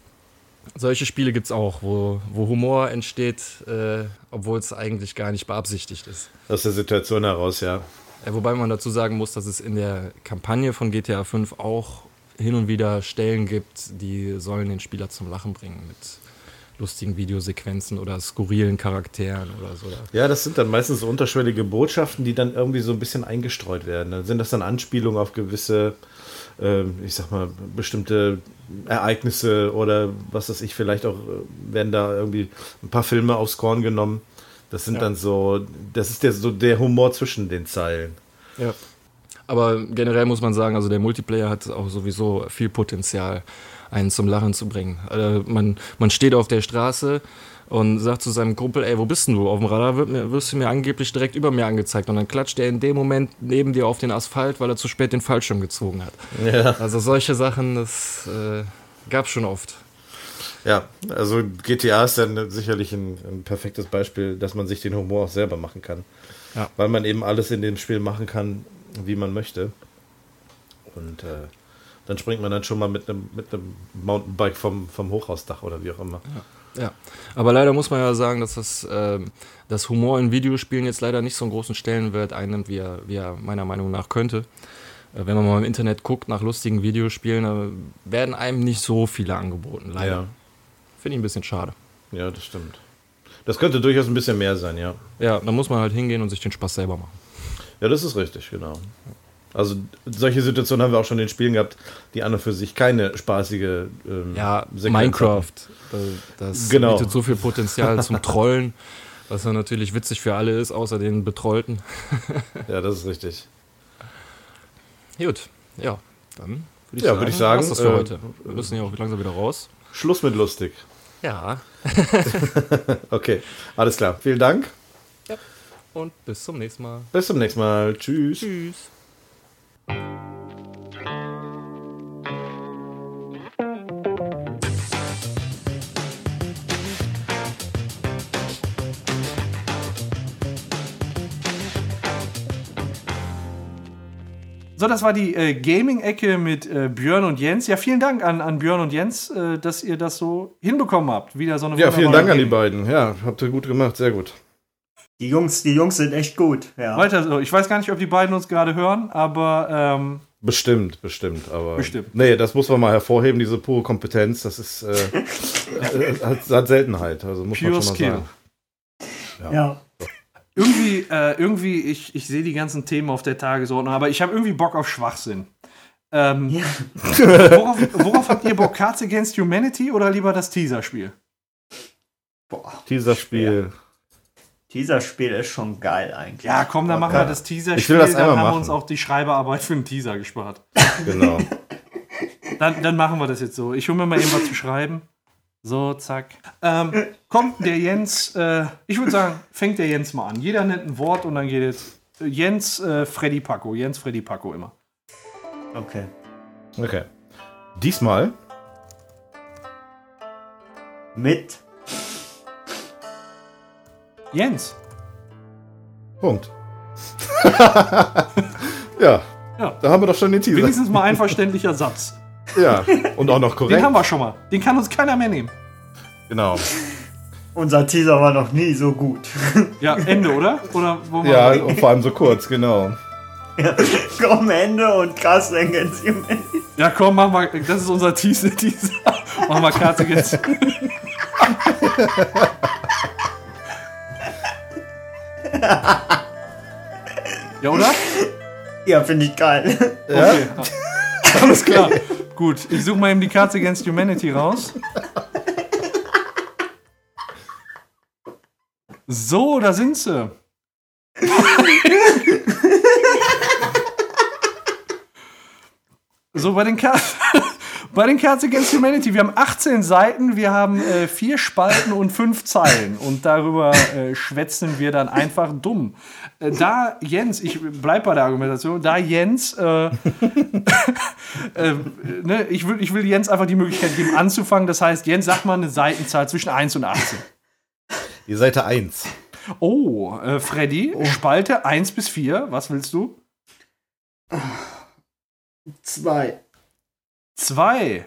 solche Spiele gibt es auch, wo, wo Humor entsteht, äh, obwohl es eigentlich gar nicht beabsichtigt ist. Aus der Situation heraus, ja. ja. Wobei man dazu sagen muss, dass es in der Kampagne von GTA 5 auch hin und wieder Stellen gibt, die sollen den Spieler zum Lachen bringen mit lustigen Videosequenzen oder skurrilen Charakteren oder so. Ja, das sind dann meistens so unterschwellige Botschaften, die dann irgendwie so ein bisschen eingestreut werden. Dann sind das dann Anspielungen auf gewisse, äh, ich sag mal, bestimmte Ereignisse oder was weiß ich, vielleicht auch äh, werden da irgendwie ein paar Filme aufs Korn genommen. Das sind ja. dann so, das ist der, so der Humor zwischen den Zeilen. Ja. Aber generell muss man sagen, also der Multiplayer hat auch sowieso viel Potenzial einen zum Lachen zu bringen. Also man, man steht auf der Straße und sagt zu seinem Kumpel, ey, wo bist denn du? Auf dem Radar wirst du mir angeblich direkt über mir angezeigt. Und dann klatscht er in dem Moment neben dir auf den Asphalt, weil er zu spät den Fallschirm gezogen hat. Ja. Also solche Sachen, das äh, gab es schon oft. Ja, also GTA ist dann sicherlich ein, ein, perfektes Beispiel, dass man sich den Humor auch selber machen kann. Ja. Weil man eben alles in dem Spiel machen kann, wie man möchte. Und äh, dann springt man dann schon mal mit einem mit einem Mountainbike vom, vom Hochhausdach oder wie auch immer. Ja, aber leider muss man ja sagen, dass das, ähm, das Humor in Videospielen jetzt leider nicht so einen großen Stellenwert einnimmt, wie er, wie er meiner Meinung nach könnte. Äh, wenn man mal im Internet guckt nach lustigen Videospielen, da werden einem nicht so viele angeboten, leider. Ja. Finde ich ein bisschen schade. ja, das stimmt. Das könnte durchaus ein bisschen mehr sein, ja. Ja, da muss man halt hingehen und sich den Spaß selber machen. Ja, das ist richtig, genau. Also solche Situationen haben wir auch schon in den Spielen gehabt, die an und für sich keine spaßige ähm, Ja, Sequenz Minecraft, äh, das Genau. bietet so viel Potenzial zum Trollen, was dann natürlich witzig für alle ist, außer den Betrollten. hatten. Ja, das ist richtig. Gut, ja, dann würde ich Ja, sagen, würde ich sagen, das für äh, heute. Wir müssen ja auch langsam wieder raus. Schluss mit lustig. Ja, Okay, alles klar. Vielen Dank. Und bis zum nächsten Mal. Bis zum nächsten Mal. Tschüss. Tschüss. So, das war die äh, Gaming-Ecke mit äh, Björn und Jens. Ja, vielen Dank an, an Björn und Jens, äh, dass ihr das so hinbekommen habt. Wieder so eine Ja, vielen Dank an die beiden. Ja, habt ihr gut gemacht. Sehr gut. Die Jungs, die Jungs sind echt gut. Ja. Weiter so. Ich weiß gar nicht, ob die beiden uns gerade hören, aber ähm, Bestimmt, bestimmt. Aber Bestimmt. Nee, das muss man mal hervorheben, diese pure Kompetenz. Das ist äh, äh, hat, hat Seltenheit. Also muss Pure man schon mal Skill. sagen. ja. irgendwie, äh, irgendwie, ich, ich sehe die ganzen Themen auf der Tagesordnung, aber ich habe irgendwie Bock auf Schwachsinn. Ähm, Ja. worauf, worauf habt ihr Bock? Cards Against Humanity oder lieber das Teaser-Spiel? Boah, Dieser Spiel. Dieser Spiel ist schon geil eigentlich. Ja, komm, dann machen wir das Ich Teaser-Spiel. will das Dann haben wir machen. uns auch die Schreiberarbeit für einen Teaser gespart. Genau. Dann, dann machen wir das jetzt so. Ich hole mir mal irgendwas zu schreiben. So, zack. Ähm, kommt der Jens, äh, ich würde sagen, fängt der Jens mal an. Jeder nennt ein Wort und dann geht jetzt äh, Jens, äh, Freddy Paco. Jens, Freddy Paco immer. Okay. Okay. Diesmal Mit Jens. Punkt. ja. Ja. Da haben wir doch schon den Teaser. Wenigstens mal ein verständlicher Satz. Ja. Und auch noch Den korrekt. haben wir schon mal. Den kann uns keiner mehr nehmen. Genau. unser Teaser war noch nie so gut. Ja, Ende, oder? Oder wo wir Ja, und vor allem so kurz, genau. Komm, Ende und Cast Against Humanity. ja, komm, mach mal. Das ist unser Teaser. Teaser. Mach mal Karte jetzt. Ja, oder? Ja, finde ich geil. Okay. Alles klar. Gut, ich suche mal eben die Cards Against Humanity raus. So, da sind sie. so, bei den Cards. Bei den Cards Against Humanity, wir haben 18 Seiten, wir haben äh, vier Spalten und fünf Zeilen. Und darüber äh, schwätzen wir dann einfach dumm. Äh, da Jens, ich bleib bei der Argumentation, da Jens, äh, äh, ne, ich, will, ich will Jens einfach die Möglichkeit geben, anzufangen. Das heißt, Jens, sag mal eine Seitenzahl zwischen 1 und 18. Die Seite 1. Oh, äh, Freddy, Spalte 1 bis 4, was willst du? Zwei. 2.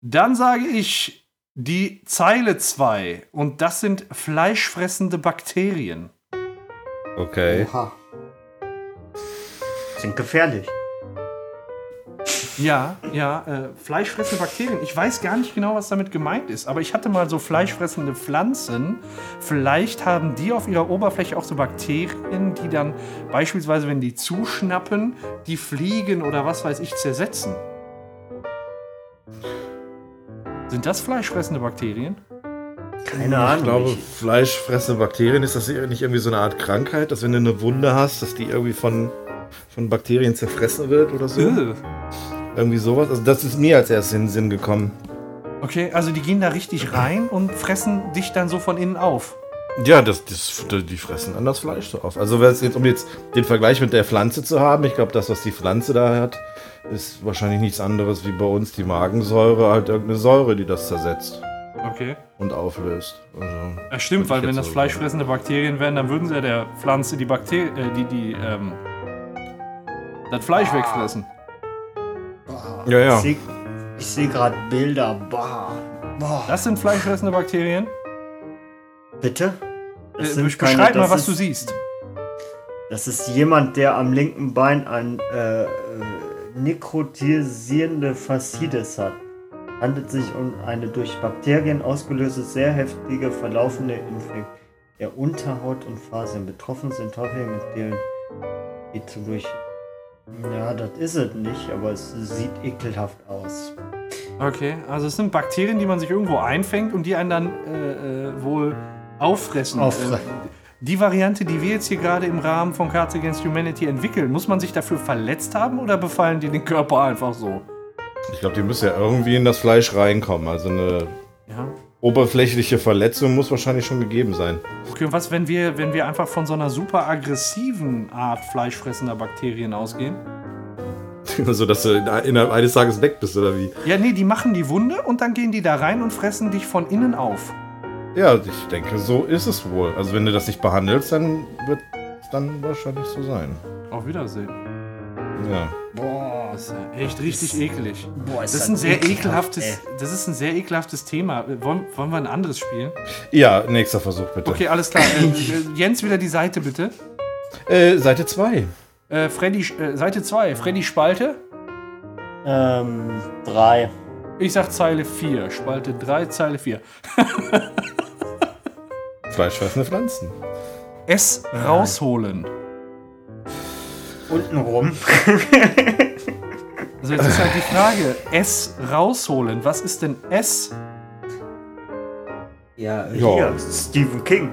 Dann sage ich die Zeile 2. Und das sind fleischfressende Bakterien. Okay. Oha. Sind gefährlich. Ja, ja, äh, fleischfressende Bakterien. Ich weiß gar nicht genau, was damit gemeint ist, aber ich hatte mal so fleischfressende Pflanzen. Vielleicht haben die auf ihrer Oberfläche auch so Bakterien, die dann beispielsweise, wenn die zuschnappen, die Fliegen oder was weiß ich zersetzen. Sind das fleischfressende Bakterien? Keine Ahnung. Ich glaube, fleischfressende Bakterien, ist das nicht irgendwie so eine Art Krankheit, dass wenn du eine Wunde hast, dass die irgendwie von, von Bakterien zerfressen wird oder so? Äh. Irgendwie sowas. Also das ist mir als erstes in den Sinn gekommen. Okay, also die gehen da richtig rein und fressen dich dann so von innen auf. Ja, das, das, die fressen an das Fleisch so auf. Also jetzt, um jetzt den Vergleich mit der Pflanze zu haben, ich glaube, das, was die Pflanze da hat, ist wahrscheinlich nichts anderes wie bei uns die Magensäure, halt irgendeine Säure, die das zersetzt Okay. und auflöst. Also, Ja, stimmt, weil wenn das so fleischfressende Bakterien wären, dann würden sie ja der Pflanze die Bakterien, äh, die, die, ähm, das Fleisch wegfressen. Ja, ja. Ich sehe seh gerade Bilder. Boah. Boah. Das sind fleischfressende Bakterien. Bitte? Äh, sind keine- beschreib mal, das was ist- du siehst. Das ist jemand, der am linken Bein ein äh, äh, nekrotisierende Faszitis hat. Handelt sich um eine durch Bakterien ausgelöste, sehr heftige verlaufende Infektion der Unterhaut und Fasern. Betroffen sind häufig mit denen, die zu durch. Ja, das ist es nicht, aber es sieht ekelhaft aus. Okay, also es sind Bakterien, die man sich irgendwo einfängt und die einen dann äh, äh, wohl auffressen. Auffressen. Äh, die Variante, die wir jetzt hier gerade im Rahmen von Cards Against Humanity entwickeln, muss man sich dafür verletzt haben oder befallen die den Körper einfach so? Ich glaube, die müssen ja irgendwie in das Fleisch reinkommen. Also eine Ja. oberflächliche Verletzung muss wahrscheinlich schon gegeben sein. Okay, und was, wenn wir, wenn wir einfach von so einer super aggressiven Art fleischfressender Bakterien ausgehen? so dass du innerhalb eines Tages weg bist, oder wie? Ja, nee, die machen die Wunde und dann gehen die da rein und fressen dich von innen auf. Ja, ich denke, so ist es wohl. Also wenn du das nicht behandelst, dann wird es dann wahrscheinlich so sein. Auf Wiedersehen. Ja. Boah, Das ist ja echt richtig eklig. boah, Das ist ein sehr ekelhaftes, das ist ein sehr ekelhaftes Thema. Wollen, wollen wir ein anderes spielen? Ja, nächster Versuch bitte. Okay, alles klar. Äh, äh, Jens, wieder die Seite bitte. Äh, Seite 2. Äh, Freddy, äh, Seite 2. Freddy Spalte. Ähm, drei. Ich sag Zeile 4. Spalte 3, Zeile 4. Fleischfressende Pflanzen. S rausholen. Untenrum. Also jetzt ist halt die Frage, S rausholen. Was ist denn S? Ja, Ja. hier, Stephen King.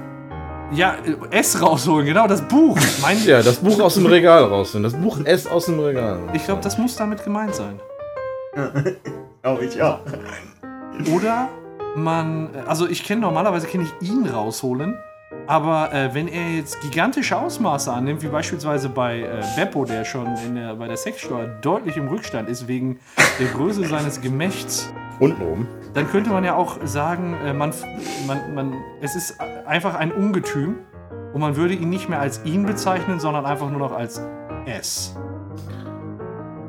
Ja, S rausholen, genau, das Buch. Mein, Ja, das Buch aus dem Regal rausnehmen. Das Buch S aus dem Regal. Ich glaube, das muss damit gemeint sein. Glaube ich auch. Oder man, also ich kenne normalerweise kenne ich ihn rausholen, aber äh, wenn er jetzt gigantische Ausmaße annimmt, wie beispielsweise bei äh, Beppo, der schon der, bei der Sexsteuer deutlich im Rückstand ist wegen der Größe seines Gemächts, Unten oben. dann könnte man ja auch sagen, äh, man, man, man, es ist einfach ein Ungetüm und man würde ihn nicht mehr als ihn bezeichnen, sondern einfach nur noch als S.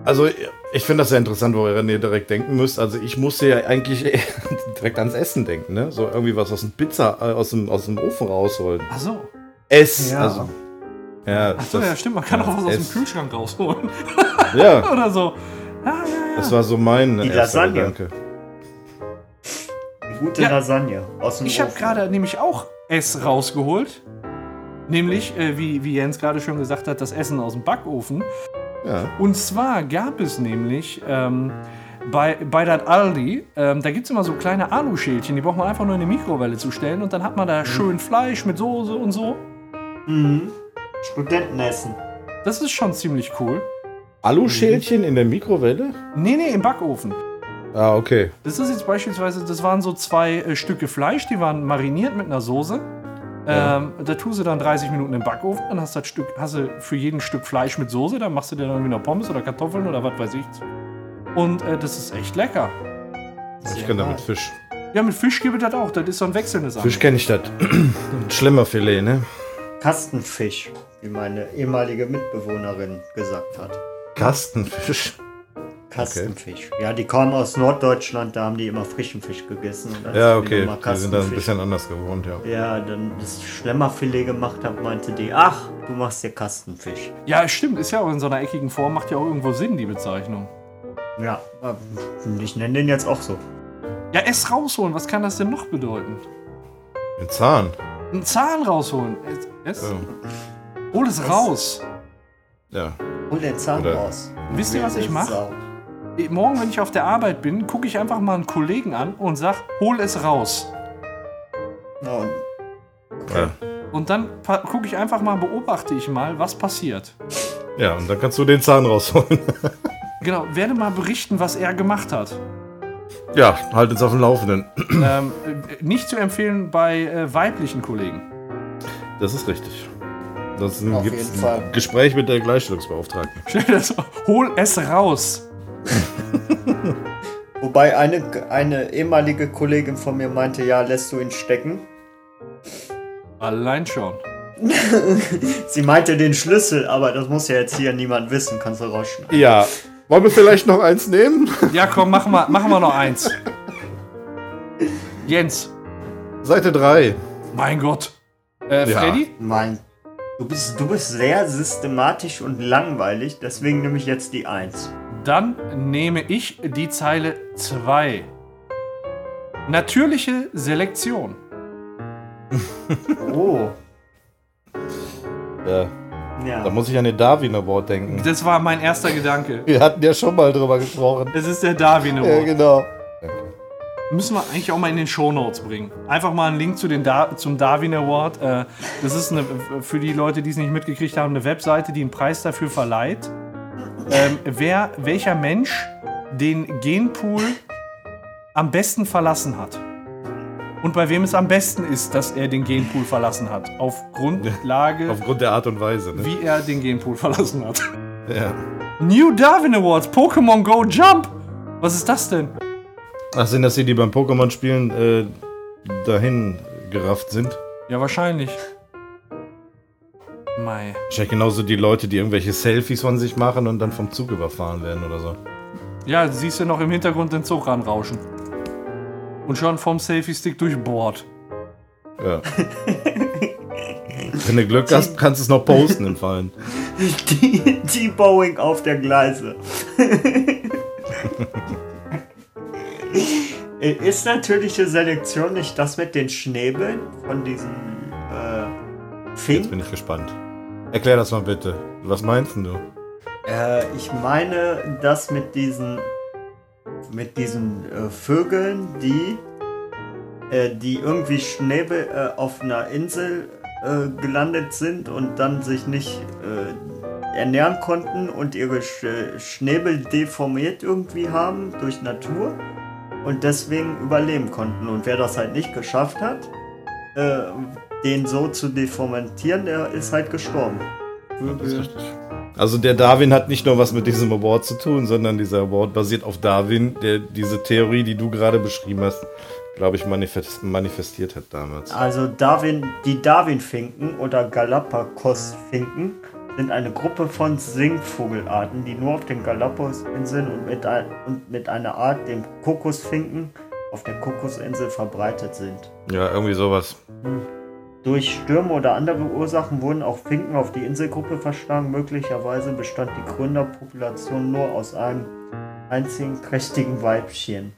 Also, ich finde das sehr interessant, wo ihr René direkt denken müsst. Also, ich musste ja eigentlich direkt ans Essen denken, ne? So irgendwie was aus dem Pizza, äh, aus dem, aus dem Ofen rausholen. Ach so. Ess. Ja. Also, ja, Ach so, das- ja, stimmt, man kann ja, auch was aus dem Ess. Kühlschrank rausholen. Ja, Oder so. Ja, ja, ja. das war so mein Die Lasagne. Gedanke. Gute Ja. Lasagne. Aus dem Ich habe gerade nämlich auch S rausgeholt. Nämlich, äh, wie, wie Jens gerade schon gesagt hat, das Essen aus dem Backofen. Ja. Und zwar gab es nämlich ähm, bei, bei dat Aldi, ähm, da gibt es immer so kleine Aluschälchen, die braucht man einfach nur in die Mikrowelle zu stellen und dann hat man da schön Fleisch mit Soße und so. Mhm. Studentenessen. Das ist schon ziemlich cool. Aluschälchen in der Mikrowelle? Nee, nee, im Backofen. Ah, okay. Das ist jetzt beispielsweise, das waren so zwei äh, Stücke Fleisch, die waren mariniert mit einer Soße. Ähm, da tust du dann 30 Minuten im Backofen, dann hast du das Stück, hast du für jeden Stück Fleisch mit Soße, dann machst du dir dann irgendwie noch Pommes oder Kartoffeln oder was weiß ich. Und äh, das ist echt lecker. Ich kenne damit Fisch. Ja, mit Fisch gibt es das auch, das ist so ein wechselndes Fisch kenne ich das. Schlemmerfilet, ne? Kastenfisch, wie meine ehemalige Mitbewohnerin gesagt hat. Kastenfisch. Kastenfisch. Ja, die kommen aus Norddeutschland, da haben die immer frischen Fisch gegessen. Ja, die okay. nochmal Die sind dann ein bisschen anders gewohnt, ja. Ja, dann das Schlemmerfilet gemacht habe, meinte die, ach, du machst dir Kastenfisch. Ja, stimmt, ist ja auch in so einer eckigen Form, macht ja auch irgendwo Sinn, die Bezeichnung. Ja, ich nenne den jetzt auch so. Ja, es rausholen, was kann das denn noch bedeuten? Ein Zahn. Ein Zahn rausholen. Es, es? Ja. Hol es raus. ja. Hol den Zahn Oder- raus. Wisst ihr, was ich mache? Sau. Morgen, wenn ich auf der Arbeit bin, gucke ich einfach mal einen Kollegen an und sag, hol es raus. Ja, und Ja. Und dann gucke ich einfach mal, beobachte ich mal, was passiert. ja, und dann kannst du den Zahn rausholen. Genau, werde mal berichten, was er gemacht hat. ja, halt uns auf dem Laufenden. ähm, äh, nicht zu empfehlen bei äh, weiblichen Kollegen. Das ist richtig. Das Auf gibt jeden Fall. ein Gespräch mit der Gleichstellungsbeauftragten. Stell dir das hol es raus. Wobei eine, eine ehemalige Kollegin von mir meinte, ja, lässt du ihn stecken. Allein schon. Sie meinte den Schlüssel, aber das muss ja jetzt hier niemand wissen, kannst du rausschneiden. Ja, Wollen wir vielleicht noch eins nehmen? Ja, komm, machen wir, machen wir noch eins. Jens, Seite 3. mein Gott. Äh, Ja. Freddy? Mein, du bist, du bist sehr systematisch und langweilig, deswegen nehme ich jetzt die 1. Dann nehme ich die Zeile 2. Natürliche Selektion. Oh. Ja, Ja. da muss ich an den Darwin Award denken. Das war mein erster Gedanke. Wir hatten ja schon mal drüber gesprochen. Das ist der Darwin Ja, Award. genau. Müssen wir eigentlich auch mal in den Shownotes bringen. Einfach mal einen Link zu den Dar zum Darwin Award. Äh, das ist eine, für die Leute, die es nicht mitgekriegt haben, eine Webseite, die einen Preis dafür verleiht. Ähm, wer, welcher Mensch den Genpool am besten verlassen hat. Und bei wem es am besten ist, dass er den Genpool verlassen hat. Auf Grundlage, Aufgrund der Art und Weise. Ne? wie er den Genpool verlassen hat. Ja. New Darwin Awards, Pokémon Go Jump. Was ist das denn? Ach, sind das die, die beim Pokémon-Spielen äh, dahin gerafft sind? Ja, wahrscheinlich. Mei. Wahrscheinlich genauso die Leute, die irgendwelche Selfies von sich machen und dann vom Zug überfahren werden oder so. Ja, siehst du noch im Hintergrund den Zug ranrauschen. Und schon vom Selfie-Stick durchbohrt. Ja. Wenn du Glück hast, kannst du es noch posten im Fallen. Die, die Boeing auf der Gleise. Ist natürliche Selektion nicht das mit den Schnäbeln von diesen Jetzt Fink? bin ich gespannt. Erklär das mal bitte. Was meinst du? Äh, ich meine das mit diesen mit diesen äh, Vögeln, die äh, die irgendwie Schnäbel äh, auf einer Insel äh, gelandet sind und dann sich nicht äh, ernähren konnten und ihre Sch Schnäbel deformiert irgendwie haben durch Natur und deswegen überleben konnten. Und wer das halt nicht geschafft hat, äh, den so zu deformatieren, der ist halt gestorben. Das ist richtig. Also der Darwin hat nicht nur was mit diesem Award zu tun, sondern dieser Award basiert auf Darwin, der diese Theorie, die du gerade beschrieben hast, glaube ich, manifest, manifestiert hat damals. Also Darwin, die Darwin-Finken oder Galapagos-Finken sind eine Gruppe von Singvogelarten, die nur auf den Galapagos-Inseln und mit, ein, und mit einer Art, dem Kokosfinken, auf der Kokosinsel verbreitet sind. Ja, irgendwie sowas. Durch Stürme oder andere Ursachen wurden auch Finken auf die Inselgruppe verschlagen. Möglicherweise bestand die Gründerpopulation nur aus einem einzigen trächtigen Weibchen.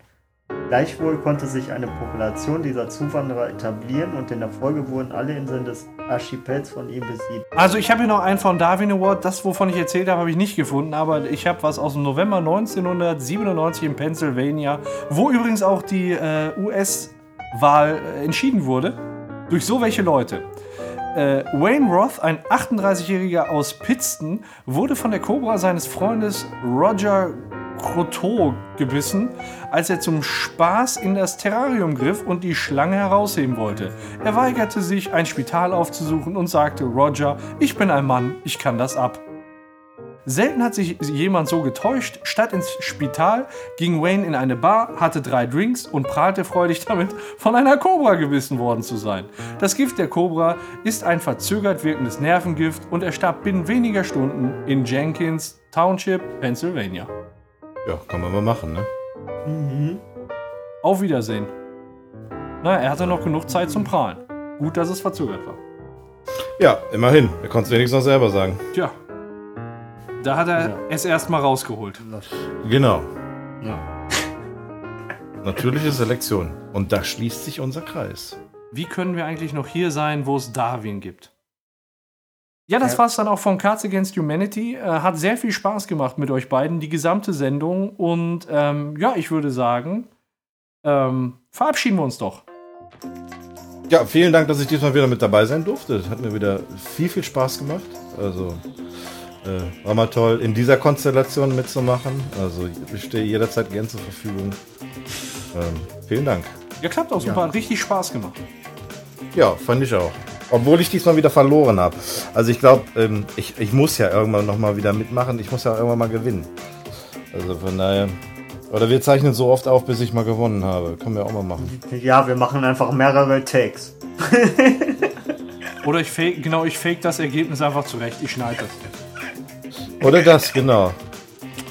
Gleichwohl konnte sich eine Population dieser Zuwanderer etablieren und in der Folge wurden alle Inseln des Archipels von ihm besiedelt. Also ich habe hier noch einen von Darwin Award. Das, wovon ich erzählt habe, habe ich nicht gefunden. Aber ich habe was aus dem November 1997 in Pennsylvania, wo übrigens auch die äh, US-Wahl äh, entschieden wurde. Durch so welche Leute. Äh, Wayne Roth, ein 38-Jähriger aus Pittston, wurde von der Cobra seines Freundes Roger Croteau gebissen, als er zum Spaß in das Terrarium griff und die Schlange herausheben wollte. Er weigerte sich, ein Spital aufzusuchen und sagte Roger, ich bin ein Mann, ich kann das ab. Selten hat sich jemand so getäuscht. Statt ins Spital ging Wayne in eine Bar, hatte drei Drinks und prahlte freudig damit, von einer Kobra gebissen worden zu sein. Das Gift der Kobra ist ein verzögert wirkendes Nervengift und er starb binnen weniger Stunden in Jenkins Township, Pennsylvania. Ja, kann man mal machen, ne? Auf Wiedersehen. Na, er hatte noch genug Zeit zum Prahlen. Gut, dass es verzögert war. Ja, immerhin. Er konnte es wenigstens noch selber sagen. Tja. Da hat er es erstmal rausgeholt. Genau. Ja. Natürliche Selektion. Und da schließt sich unser Kreis. Wie können wir eigentlich noch hier sein, wo es Darwin gibt? Ja, das Ja. war's dann auch von Cards Against Humanity. Äh, hat sehr viel Spaß gemacht mit euch beiden, die gesamte Sendung. Und ähm, ja, ich würde sagen, ähm, verabschieden wir uns doch. Ja, vielen Dank, dass ich diesmal wieder mit dabei sein durfte. Das hat mir wieder viel, viel Spaß gemacht. Also äh, war mal toll, in dieser Konstellation mitzumachen. Also ich stehe jederzeit gern zur Verfügung. Ähm, vielen Dank. Ja, klappt auch super. Hat richtig Spaß gemacht. Ja, fand ich auch. Obwohl ich diesmal wieder verloren habe. Also ich glaube, ähm, ich, ich muss ja irgendwann nochmal wieder mitmachen. Ich muss ja irgendwann mal gewinnen. Also von daher. Oder wir zeichnen so oft auf, bis ich mal gewonnen habe. Können wir auch mal machen. Ja, wir machen einfach mehrere Takes. Oder ich fake, genau, ich fake das Ergebnis einfach zurecht. Ich schneide das. Oder das, genau.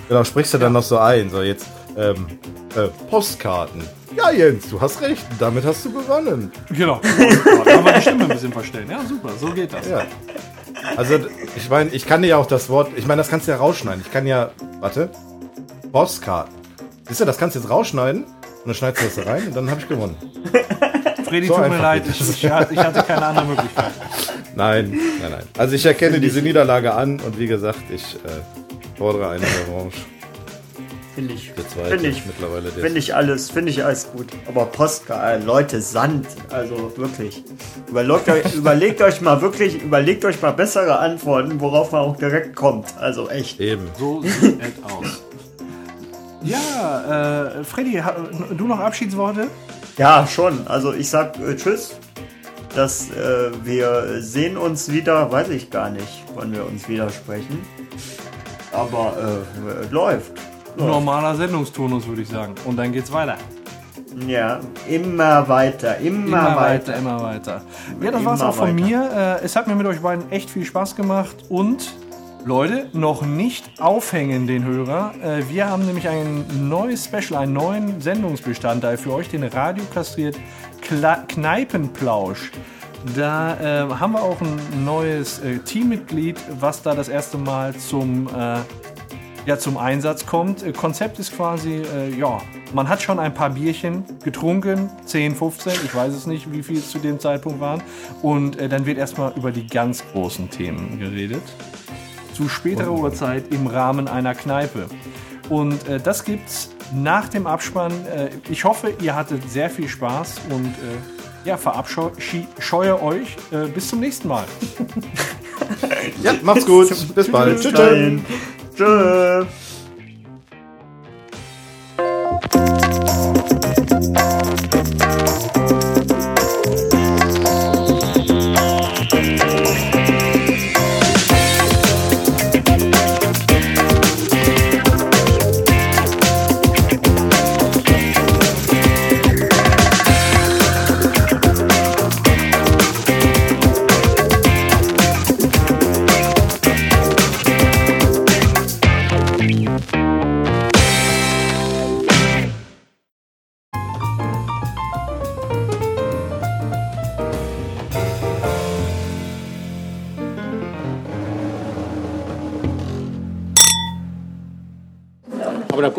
Genau, sprichst du dann noch so ein, so jetzt ähm, äh, Postkarten. Ja, Jens, du hast recht, damit hast du gewonnen. Genau. Kann man die Stimme ein bisschen verstellen. Ja, super, so geht das. Ja. Also, ich meine, ich kann dir ja auch das Wort, ich meine, das kannst du ja rausschneiden. Ich kann ja, warte, Postkarten. Siehst du, das kannst du jetzt rausschneiden und dann schneidest du das da rein und dann habe ich gewonnen. Freddy, So tut mir leid, ich, ich hatte keine andere Möglichkeit. Nein, nein, nein. Also ich erkenne diese Niederlage an und wie gesagt, ich äh, fordere eine Revanche. Finde ich, Der zweite finde ich, mittlerweile der finde ich alles, finde ich alles gut. Aber Postka, äh, Leute, Sand, also wirklich. Überlegt euch, überlegt euch mal wirklich, überlegt euch mal bessere Antworten, worauf man auch direkt kommt. Also echt. eben. So sieht es aus. Ja, äh, Freddy, du noch Abschiedsworte? Ja, schon. Also ich sag äh, Tschüss. Dass äh, wir sehen uns wieder, weiß ich gar nicht, wann wir uns wieder sprechen. Aber äh, läuft. Normaler Sendungstonus, würde ich sagen. Und dann geht's weiter. Ja, immer weiter, immer, Immer weiter. weiter, immer weiter. Ja, das war's auch von weiter. mir. Äh, es hat mir mit euch beiden echt viel Spaß gemacht. Und Leute, noch nicht aufhängen den Hörer. Äh, wir haben nämlich ein neues Special, einen neuen Sendungsbestandteil für euch, den Radio kastriert Kla Kneipenplausch. Da äh, haben wir auch ein neues äh, Teammitglied, was da das erste Mal zum äh, ja, zum Einsatz kommt. Äh, Konzept ist quasi, äh, ja, man hat schon ein paar Bierchen getrunken, 10, 15, ich weiß es nicht, wie viel es zu dem Zeitpunkt waren. Und äh, dann wird erstmal über die ganz großen Themen geredet. Zu späterer Uhrzeit im Rahmen einer Kneipe. Und äh, das gibt's nach dem Abspann. Äh, ich hoffe, ihr hattet sehr viel Spaß und äh, ja, verabscheue euch. Äh, bis zum nächsten Mal. Ja, macht's gut. Bis bald. Tschüss. tschüss. Dahin.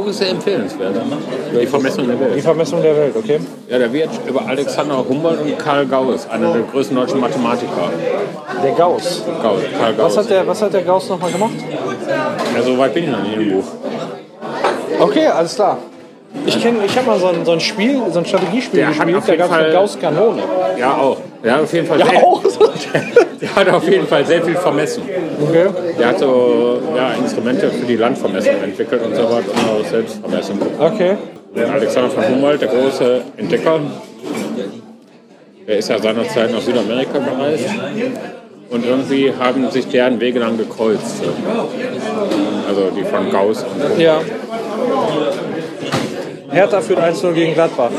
Buch ist sehr empfehlenswert. Über die Vermessung der Welt. Die Vermessung der Welt, okay. Ja, da wird über Alexander Humboldt und Karl Gauss, einer der größten deutschen Mathematiker. Der Gauss. Gauss, Karl Gauss. Was hat der, was hat der Gauss nochmal gemacht? ja, so weit bin ich noch nicht im Buch. Okay, alles klar. Ich kenne, ich habe mal so ein, so ein Spiel, so ein Strategiespiel Der hat gespielt, auf da jeden gab es eine Fall- Gauss-Kanone. Ja, auch. Ja, auf jeden Fall. Ja, sehr, auch. Der hat auf jeden Fall sehr viel vermessen. Okay. Der hat so ja, Instrumente für die Landvermessung entwickelt und so weiter und auch selbst vermessen. Okay. Der Alexander von Humboldt, der große Entdecker, der ist ja seinerzeit nach Südamerika gereist. Und irgendwie haben sich deren Wege dann gekreuzt. Also die von Gauss und Ja. Hertha führt 1-0 gegen Gladbach.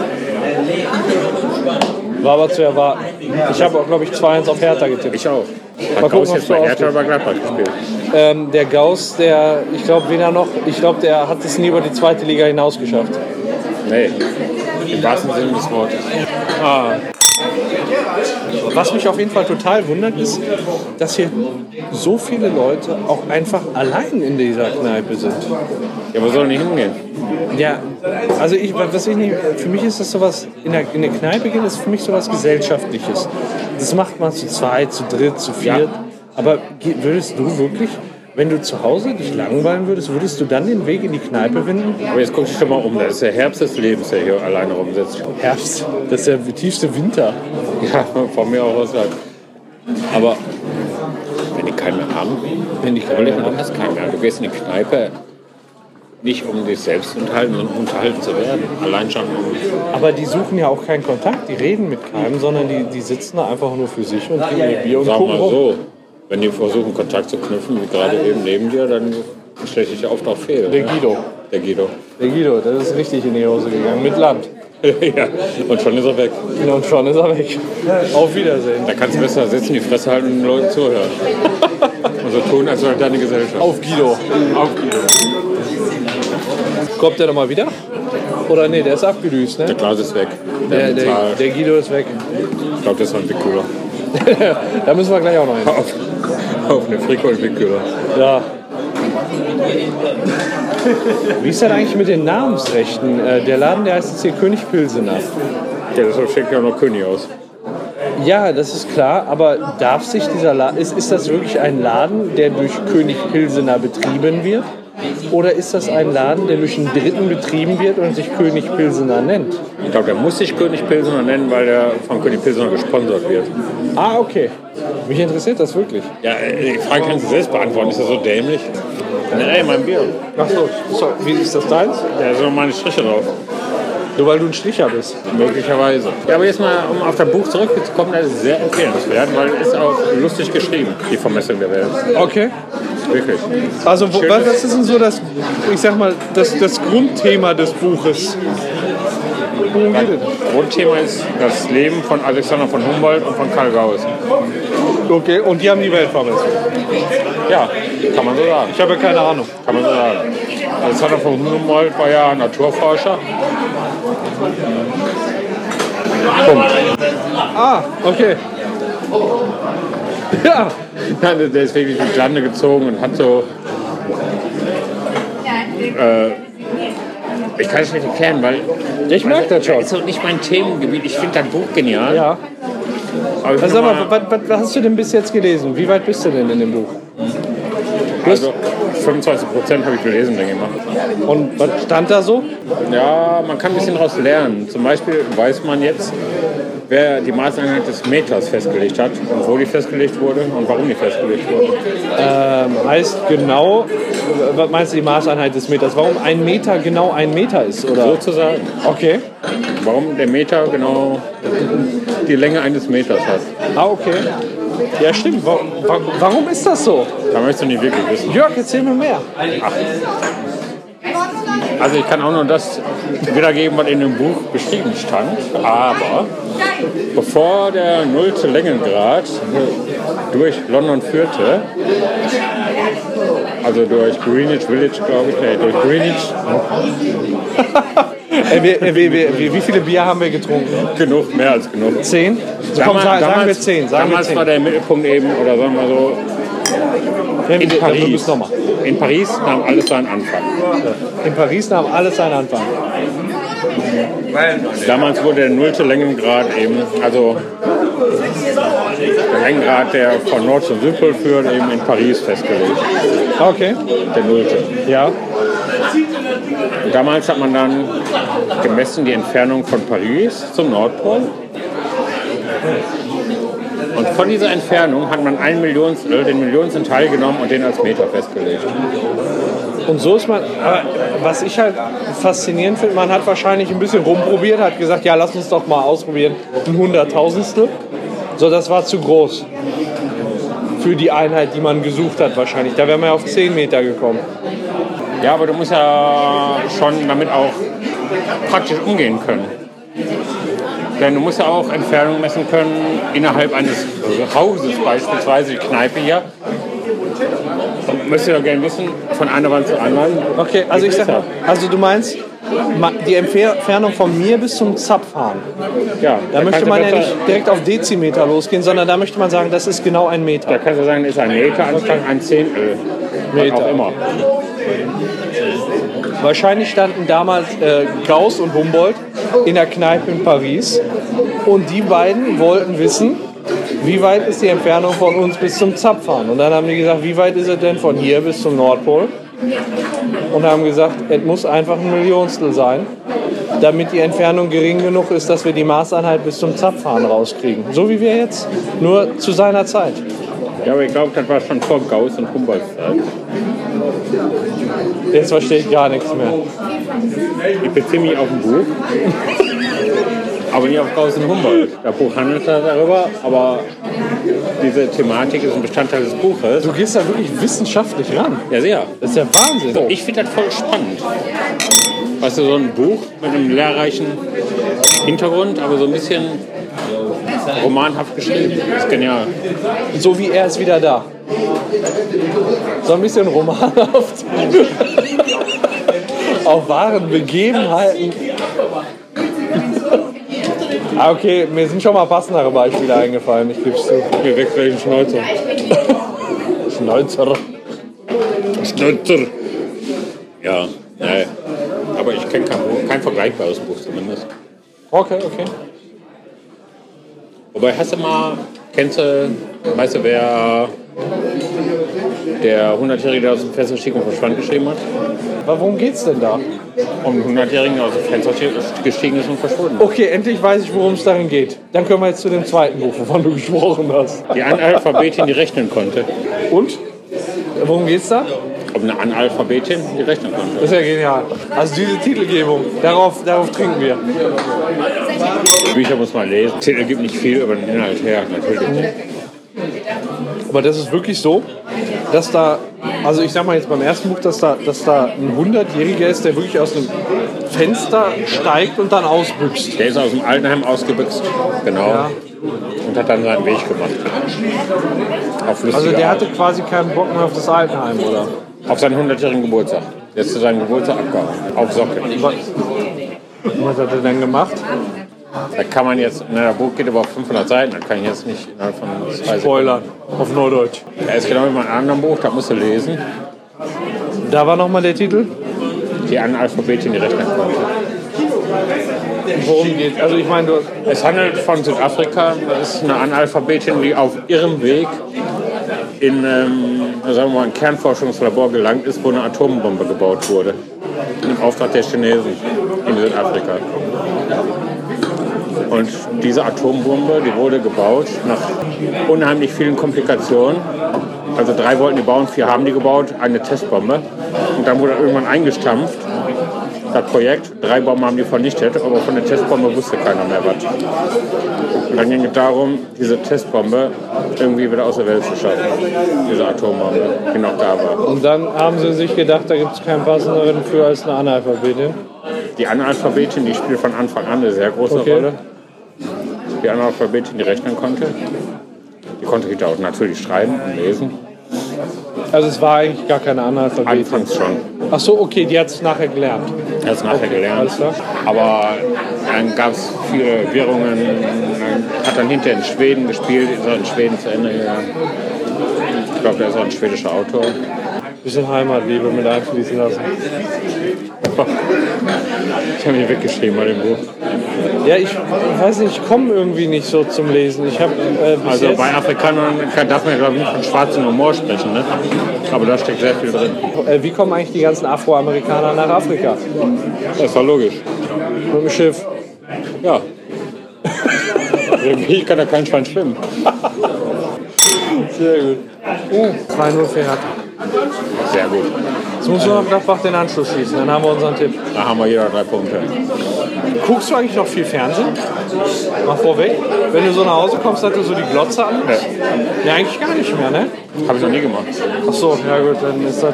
War aber zu erwarten. Ich habe auch, glaube ich, 2-1 auf Hertha getippt. ich auch. Mal Hat gucken, Gauss jetzt bei Hertha über Gladbach gespielt. Ähm, der Gauss, der, ich glaube, wen er noch, ich glaube, der hat es nie über die zweite Liga hinaus geschafft. Nee, im wahrsten Sinne des Wortes. Ah. Was mich auf jeden Fall total wundert, ist, dass hier so viele Leute auch einfach allein in dieser Kneipe sind. Ja, wo soll denn die hingehen? Ja, also ich, was ich nicht, für mich ist das sowas, in der, in der Kneipe gehen ist für mich sowas Gesellschaftliches. Das macht man zu zweit, zu dritt, zu viert. Ja. Aber würdest du wirklich, wenn du zu Hause dich langweilen würdest, würdest du dann den Weg in die Kneipe finden? Aber jetzt guck dich doch mal um. Das ist der Herbst des Lebens, der hier alleine rumsitzt. Herbst, das ist der tiefste Winter. Ja, von mir auch aus. halt. Aber wenn die keinen mehr haben, Wenn ich überleg mal, du hast keinen mehr. Du gehst in die Kneipe nicht um dich selbst zu unterhalten, sondern um unterhalten zu werden. Allein schon um. Aber die suchen ja auch keinen Kontakt, die reden mit keinem, sondern die, die sitzen da einfach nur für sich und trinken ihr Bier und gucken mal so, wenn die versuchen, Kontakt zu knüpfen, wie gerade eben neben dir, dann schlägt dich der Auftrag fehl. Der? Guido. Der Guido. Der Guido, das ist richtig in die Hose gegangen, mit Land. ja, und schon ist er weg. Und schon ist er weg. Auf Wiedersehen. Da kannst du besser sitzen, die Fresse halten und den Leuten zuhören. und so tun, als wäre deine Gesellschaft. Auf Guido. Auf Guido. Kommt der nochmal wieder? Oder nee, der ist abgedüst, ne? Der Glas ist weg. Der, der, bezahlt. der Guido ist weg. ich glaube, das war ein Wickkühler. da müssen wir gleich auch noch hin. Auf, eine Frikol-Wickkühler. Ja. Wie ist das eigentlich mit den Namensrechten? Äh, Der Laden, der heißt jetzt hier König Pilsener. Ja, deshalb steckt ja noch König aus. Ja, das ist klar, aber darf sich dieser Laden, ist, ist das wirklich ein Laden, der durch König Pilsener betrieben wird? Oder ist das ein Laden, der durch einen Dritten betrieben wird und sich König Pilsener nennt? Ich glaube, der muss sich König Pilsener nennen, weil der von König Pilsener gesponsert wird. Ah, okay. Mich interessiert das wirklich. Ja, äh, die Frage kannst du selbst beantworten. Ist das so dämlich? Nee, mein Bier. Ach so, so wie ist das deins? Da sind noch meine Striche drauf. Nur weil du ein Stricher bist. Möglicherweise. Ja, aber jetzt mal, um auf das Buch zurückzukommen, das ist sehr empfehlenswert, weil es ist auch lustig geschrieben, die Vermessung der Welt. Okay. Wirklich. Also, wo, was, ist denn so das, ich sag mal, das, das Grundthema des Buches? Worum geht es? Grundthema ist das Leben von Alexander von Humboldt und von Karl Gauss. Okay, und die haben die Welt vermessen. Ja, kann man so sagen. Ich habe ja keine Ahnung. Kann man so sagen. Alexander von Humboldt war ja Naturforscher. Punkt. Ah, okay. Ja, Nein, der ist wirklich ins Lande gezogen und hat so. Äh, ich kann es nicht erklären, weil. ich merke das schon. ist so nicht mein Themengebiet. Ich finde das Buch genial. Ja. Aber Also, sag mal, was, was, was hast du denn bis jetzt gelesen? Wie weit bist du denn in dem Buch? also 25 Prozent habe ich gelesen, denke ich mal. Und was stand da so? Ja, man kann ein bisschen daraus lernen. Zum Beispiel weiß man jetzt, wer die Maßeinheit des Meters festgelegt hat und wo die festgelegt wurde und warum die festgelegt wurde. Ähm, heißt genau, was meinst du die Maßeinheit des Meters? Warum ein Meter genau ein Meter ist? Oder? Sozusagen. Okay. Warum der Meter genau die Länge eines Meters hat. Ah, okay. Ja, stimmt. Warum, warum ist das so? Da möchtest du nicht wirklich wissen. Jörg, erzähl mir mehr. Also ich kann auch nur das wiedergeben, was in dem Buch beschrieben stand. Aber bevor der nullte Längengrad durch London führte, also durch Greenwich Village, glaube ich, nee, durch Greenwich, Äh, wir, wir, wir, wir, wie viele Bier haben wir getrunken? genug, mehr als genug. Zehn? So, komm, Damals- sagen, wir zehn. Sagen wir damals zehn. war der Mittelpunkt eben, oder sagen wir so, in in Paris. In Paris nahm alles seinen Anfang. In Paris nahm alles seinen Anfang. Damals wurde der nullte Längengrad eben, also der Längengrad, der von Nord zum Südpol führt, eben in Paris festgelegt. Okay. Der nullte. Ja. Damals hat man dann gemessen die Entfernung von Paris zum Nordpol. Und von dieser Entfernung hat man ein Millionstel, den Millionsten Teil genommen und den als Meter festgelegt. Und so ist man, was ich halt faszinierend finde, man hat wahrscheinlich ein bisschen rumprobiert, hat gesagt, ja, lass uns doch mal ausprobieren, ein Hunderttausendstel. So, das war zu groß für die Einheit, die man gesucht hat wahrscheinlich. Da wäre man ja auf 10 Meter gekommen. Ja, aber du musst ja schon damit auch praktisch umgehen können. Denn du musst ja auch Entfernung messen können innerhalb eines Hauses, beispielsweise die Kneipe hier. Und müsst ihr ja gerne wissen, von einer Wand zur anderen. Okay, also ich sag, ist also du meinst die Entfernung von mir bis zum Zapfhahn. ja, Da möchte kannst du man ja nicht direkt auf Dezimeter losgehen, sondern da möchte man sagen, das ist genau ein Da Meter. kannst du sagen, ist ein Meter anstatt ein Zehntel. Meter. Auch immer. Wahrscheinlich standen damals äh, Gauss und Humboldt in der Kneipe in Paris und die beiden wollten wissen, wie weit ist die Entfernung von uns bis zum Zapfhahn. Und dann haben die gesagt, wie weit ist es denn von hier bis zum Nordpol? Und haben gesagt, es muss einfach ein Millionstel sein, damit die Entfernung gering genug ist, dass wir die Maßeinheit bis zum Zapfhahn rauskriegen. So wie wir jetzt, nur zu seiner Zeit. Ja, aber ich glaube, das war schon vor Gauss und Humboldt. Jetzt verstehe ich gar nichts mehr. Ich beziehe mich auf ein Buch, aber nicht auf Gauss und Humboldt. Das Buch handelt darüber, aber diese Thematik ist ein Bestandteil des Buches. Du gehst da wirklich wissenschaftlich ran. Ja, sehr. Das ist ja Wahnsinn. Ich finde das voll spannend. Weißt du, so ein Buch mit einem lehrreichen Hintergrund, aber so ein bisschen romanhaft geschrieben. Das ist genial. So wie er ist wieder da. So ein bisschen romanhaft. auf wahren Begebenheiten. ah, okay, mir sind schon mal passendere Beispiele eingefallen, ich gebe es zu. Mir wächst gleich ein Schnäuzer. Schnäuzer. Schnäuzer. Ja, nee. Aber ich kenne kein, kein vergleichbares Buch zumindest. Okay, okay. Wobei, hast du mal, kennst du, weißt du, wer der 100-Jährige, der aus dem Fenster stieg und verschwand, geschrieben hat? Aber worum geht's denn da? Um den 100-Jährigen, der aus dem Fenster gestiegen ist und verschwunden. Okay, endlich weiß ich, worum es darin geht. Dann können wir jetzt zu dem zweiten Buch, wovon du gesprochen hast. Die Analphabetin, die rechnen konnte. Und? Worum geht's da? Um eine Analphabetin, die rechnen konnte. Das ist ja genial. Also diese Titelgebung, darauf, darauf trinken wir. Bücher muss man lesen. Titel gibt nicht viel über den Inhalt her, natürlich. Aber das ist wirklich so, dass da, also ich sag mal jetzt beim ersten Buch, dass da, dass da ein 100-Jähriger ist, der wirklich aus einem Fenster steigt und dann ausbüchst. Der ist aus dem Altenheim ausgebüxt, genau. Ja. Und hat dann seinen Weg gemacht. Auf Also der Art. hatte quasi keinen Bock mehr auf das Altenheim, oder? Auf seinen 100-jährigen Geburtstag. Der ist zu seinem Geburtstag abgehauen. Auf Socke. Was, was hat er denn gemacht? Da kann man jetzt, na, das Buch geht über 500 Seiten, da kann ich jetzt nicht innerhalb von zwei Spoiler, auf Norddeutsch. Er ist genau wie bei einem anderen Buch, da musst du lesen. Da war nochmal der Titel. Die Analphabetin, die rechnen konnte. Worum geht Also ich meine, Es handelt von Südafrika. Das ist eine Analphabetin, die auf ihrem Weg in ähm, sagen wir mal, ein Kernforschungslabor gelangt ist, wo eine Atombombe gebaut wurde. Im Auftrag der Chinesen in Südafrika. Und diese Atombombe, die wurde gebaut nach unheimlich vielen Komplikationen. Also drei wollten die bauen, vier haben die gebaut, eine Testbombe. Und dann wurde irgendwann eingestampft, das Projekt. Drei Bomben haben die vernichtet, aber von der Testbombe wusste keiner mehr was. Und dann ging es darum, diese Testbombe irgendwie wieder aus der Welt zu schaffen. Diese Atombombe, die noch da war. und dann haben sie sich gedacht, da gibt es keinen passenderen für als eine Analphabetin. Die Analphabetin, die spielt von Anfang an eine sehr große Okay. Rolle. Die Analphabetin, die rechnen konnte. Die konnte Rita auch natürlich schreiben und lesen. Also es war eigentlich gar keine Analphabetin. Anfangs schon. Ach so, okay, die hat es nachher gelernt. Er hat es nachher gelernt. Alles klar. Aber dann gab es viele Wirrungen. Hat dann hinterher in Schweden gespielt, ist auch in Schweden zu Ende gegangen. Ich glaube, der ist auch ein schwedischer Autor. Bisschen Heimatliebe mit einfließen lassen. Ich habe mich weggeschrieben bei dem Buch. Ja, ich weiß nicht, ich komme irgendwie nicht so zum Lesen. Ich habe äh, Also bei Afrikanern darf man ja glaube ich nicht von schwarzem Humor sprechen, ne? aber da steckt sehr viel drin. äh, wie kommen eigentlich die ganzen Afroamerikaner nach Afrika? Das war logisch. Mit dem Schiff. Ja. Irgendwie kann da kein Schwein schwimmen. Sehr gut. Uh, 2-0 für Hertha. Sehr gut. Jetzt muss nur noch Gladbach den Anschluss schießen, dann haben wir unseren Tipp. Da haben wir jeder drei Punkte. Guckst du eigentlich noch viel Fernsehen? Mal vorweg. Wenn du so nach Hause kommst, hast du so die Glotze an? Nee. Ja, eigentlich gar nicht mehr, ne? Habe ich noch nie gemacht. Ach so, ja gut, dann ist das.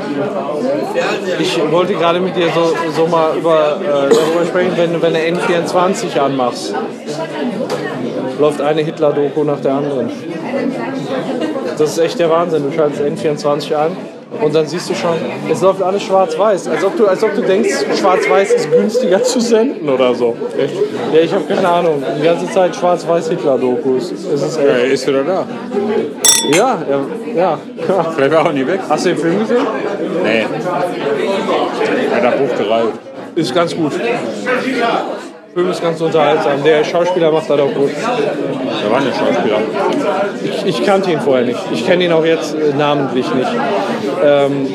Ich wollte gerade mit dir so, so mal über, äh, darüber sprechen, wenn, wenn du N24 anmachst. Läuft eine Hitler-Doku nach der anderen. Das ist echt der Wahnsinn. Du schaltest N24 an und dann siehst du schon, es läuft alles schwarz-weiß. Als ob du, als ob du denkst, schwarz-weiß ist günstiger zu senden oder so. Echt? Ja, ich habe keine Ahnung. Die ganze Zeit schwarz-weiß Hitler-Dokus. Es ist Ja, echt. er ist wieder da. Ja, ja, ja. Vielleicht war er auch nie weg. Hast du den Film gesehen? Nee. Er hat Buch gereiht. Ist ganz gut. Film ist ganz unterhaltsam. Der Schauspieler macht das auch gut. Da war ein Schauspieler. Ich, ich kannte ihn vorher nicht. Ich kenne ihn auch jetzt äh, namentlich nicht. Ähm,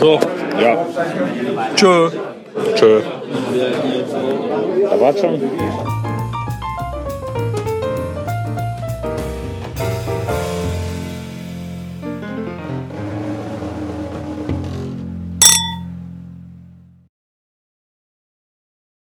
so, Ja. tschö. Tschö. Da war schon.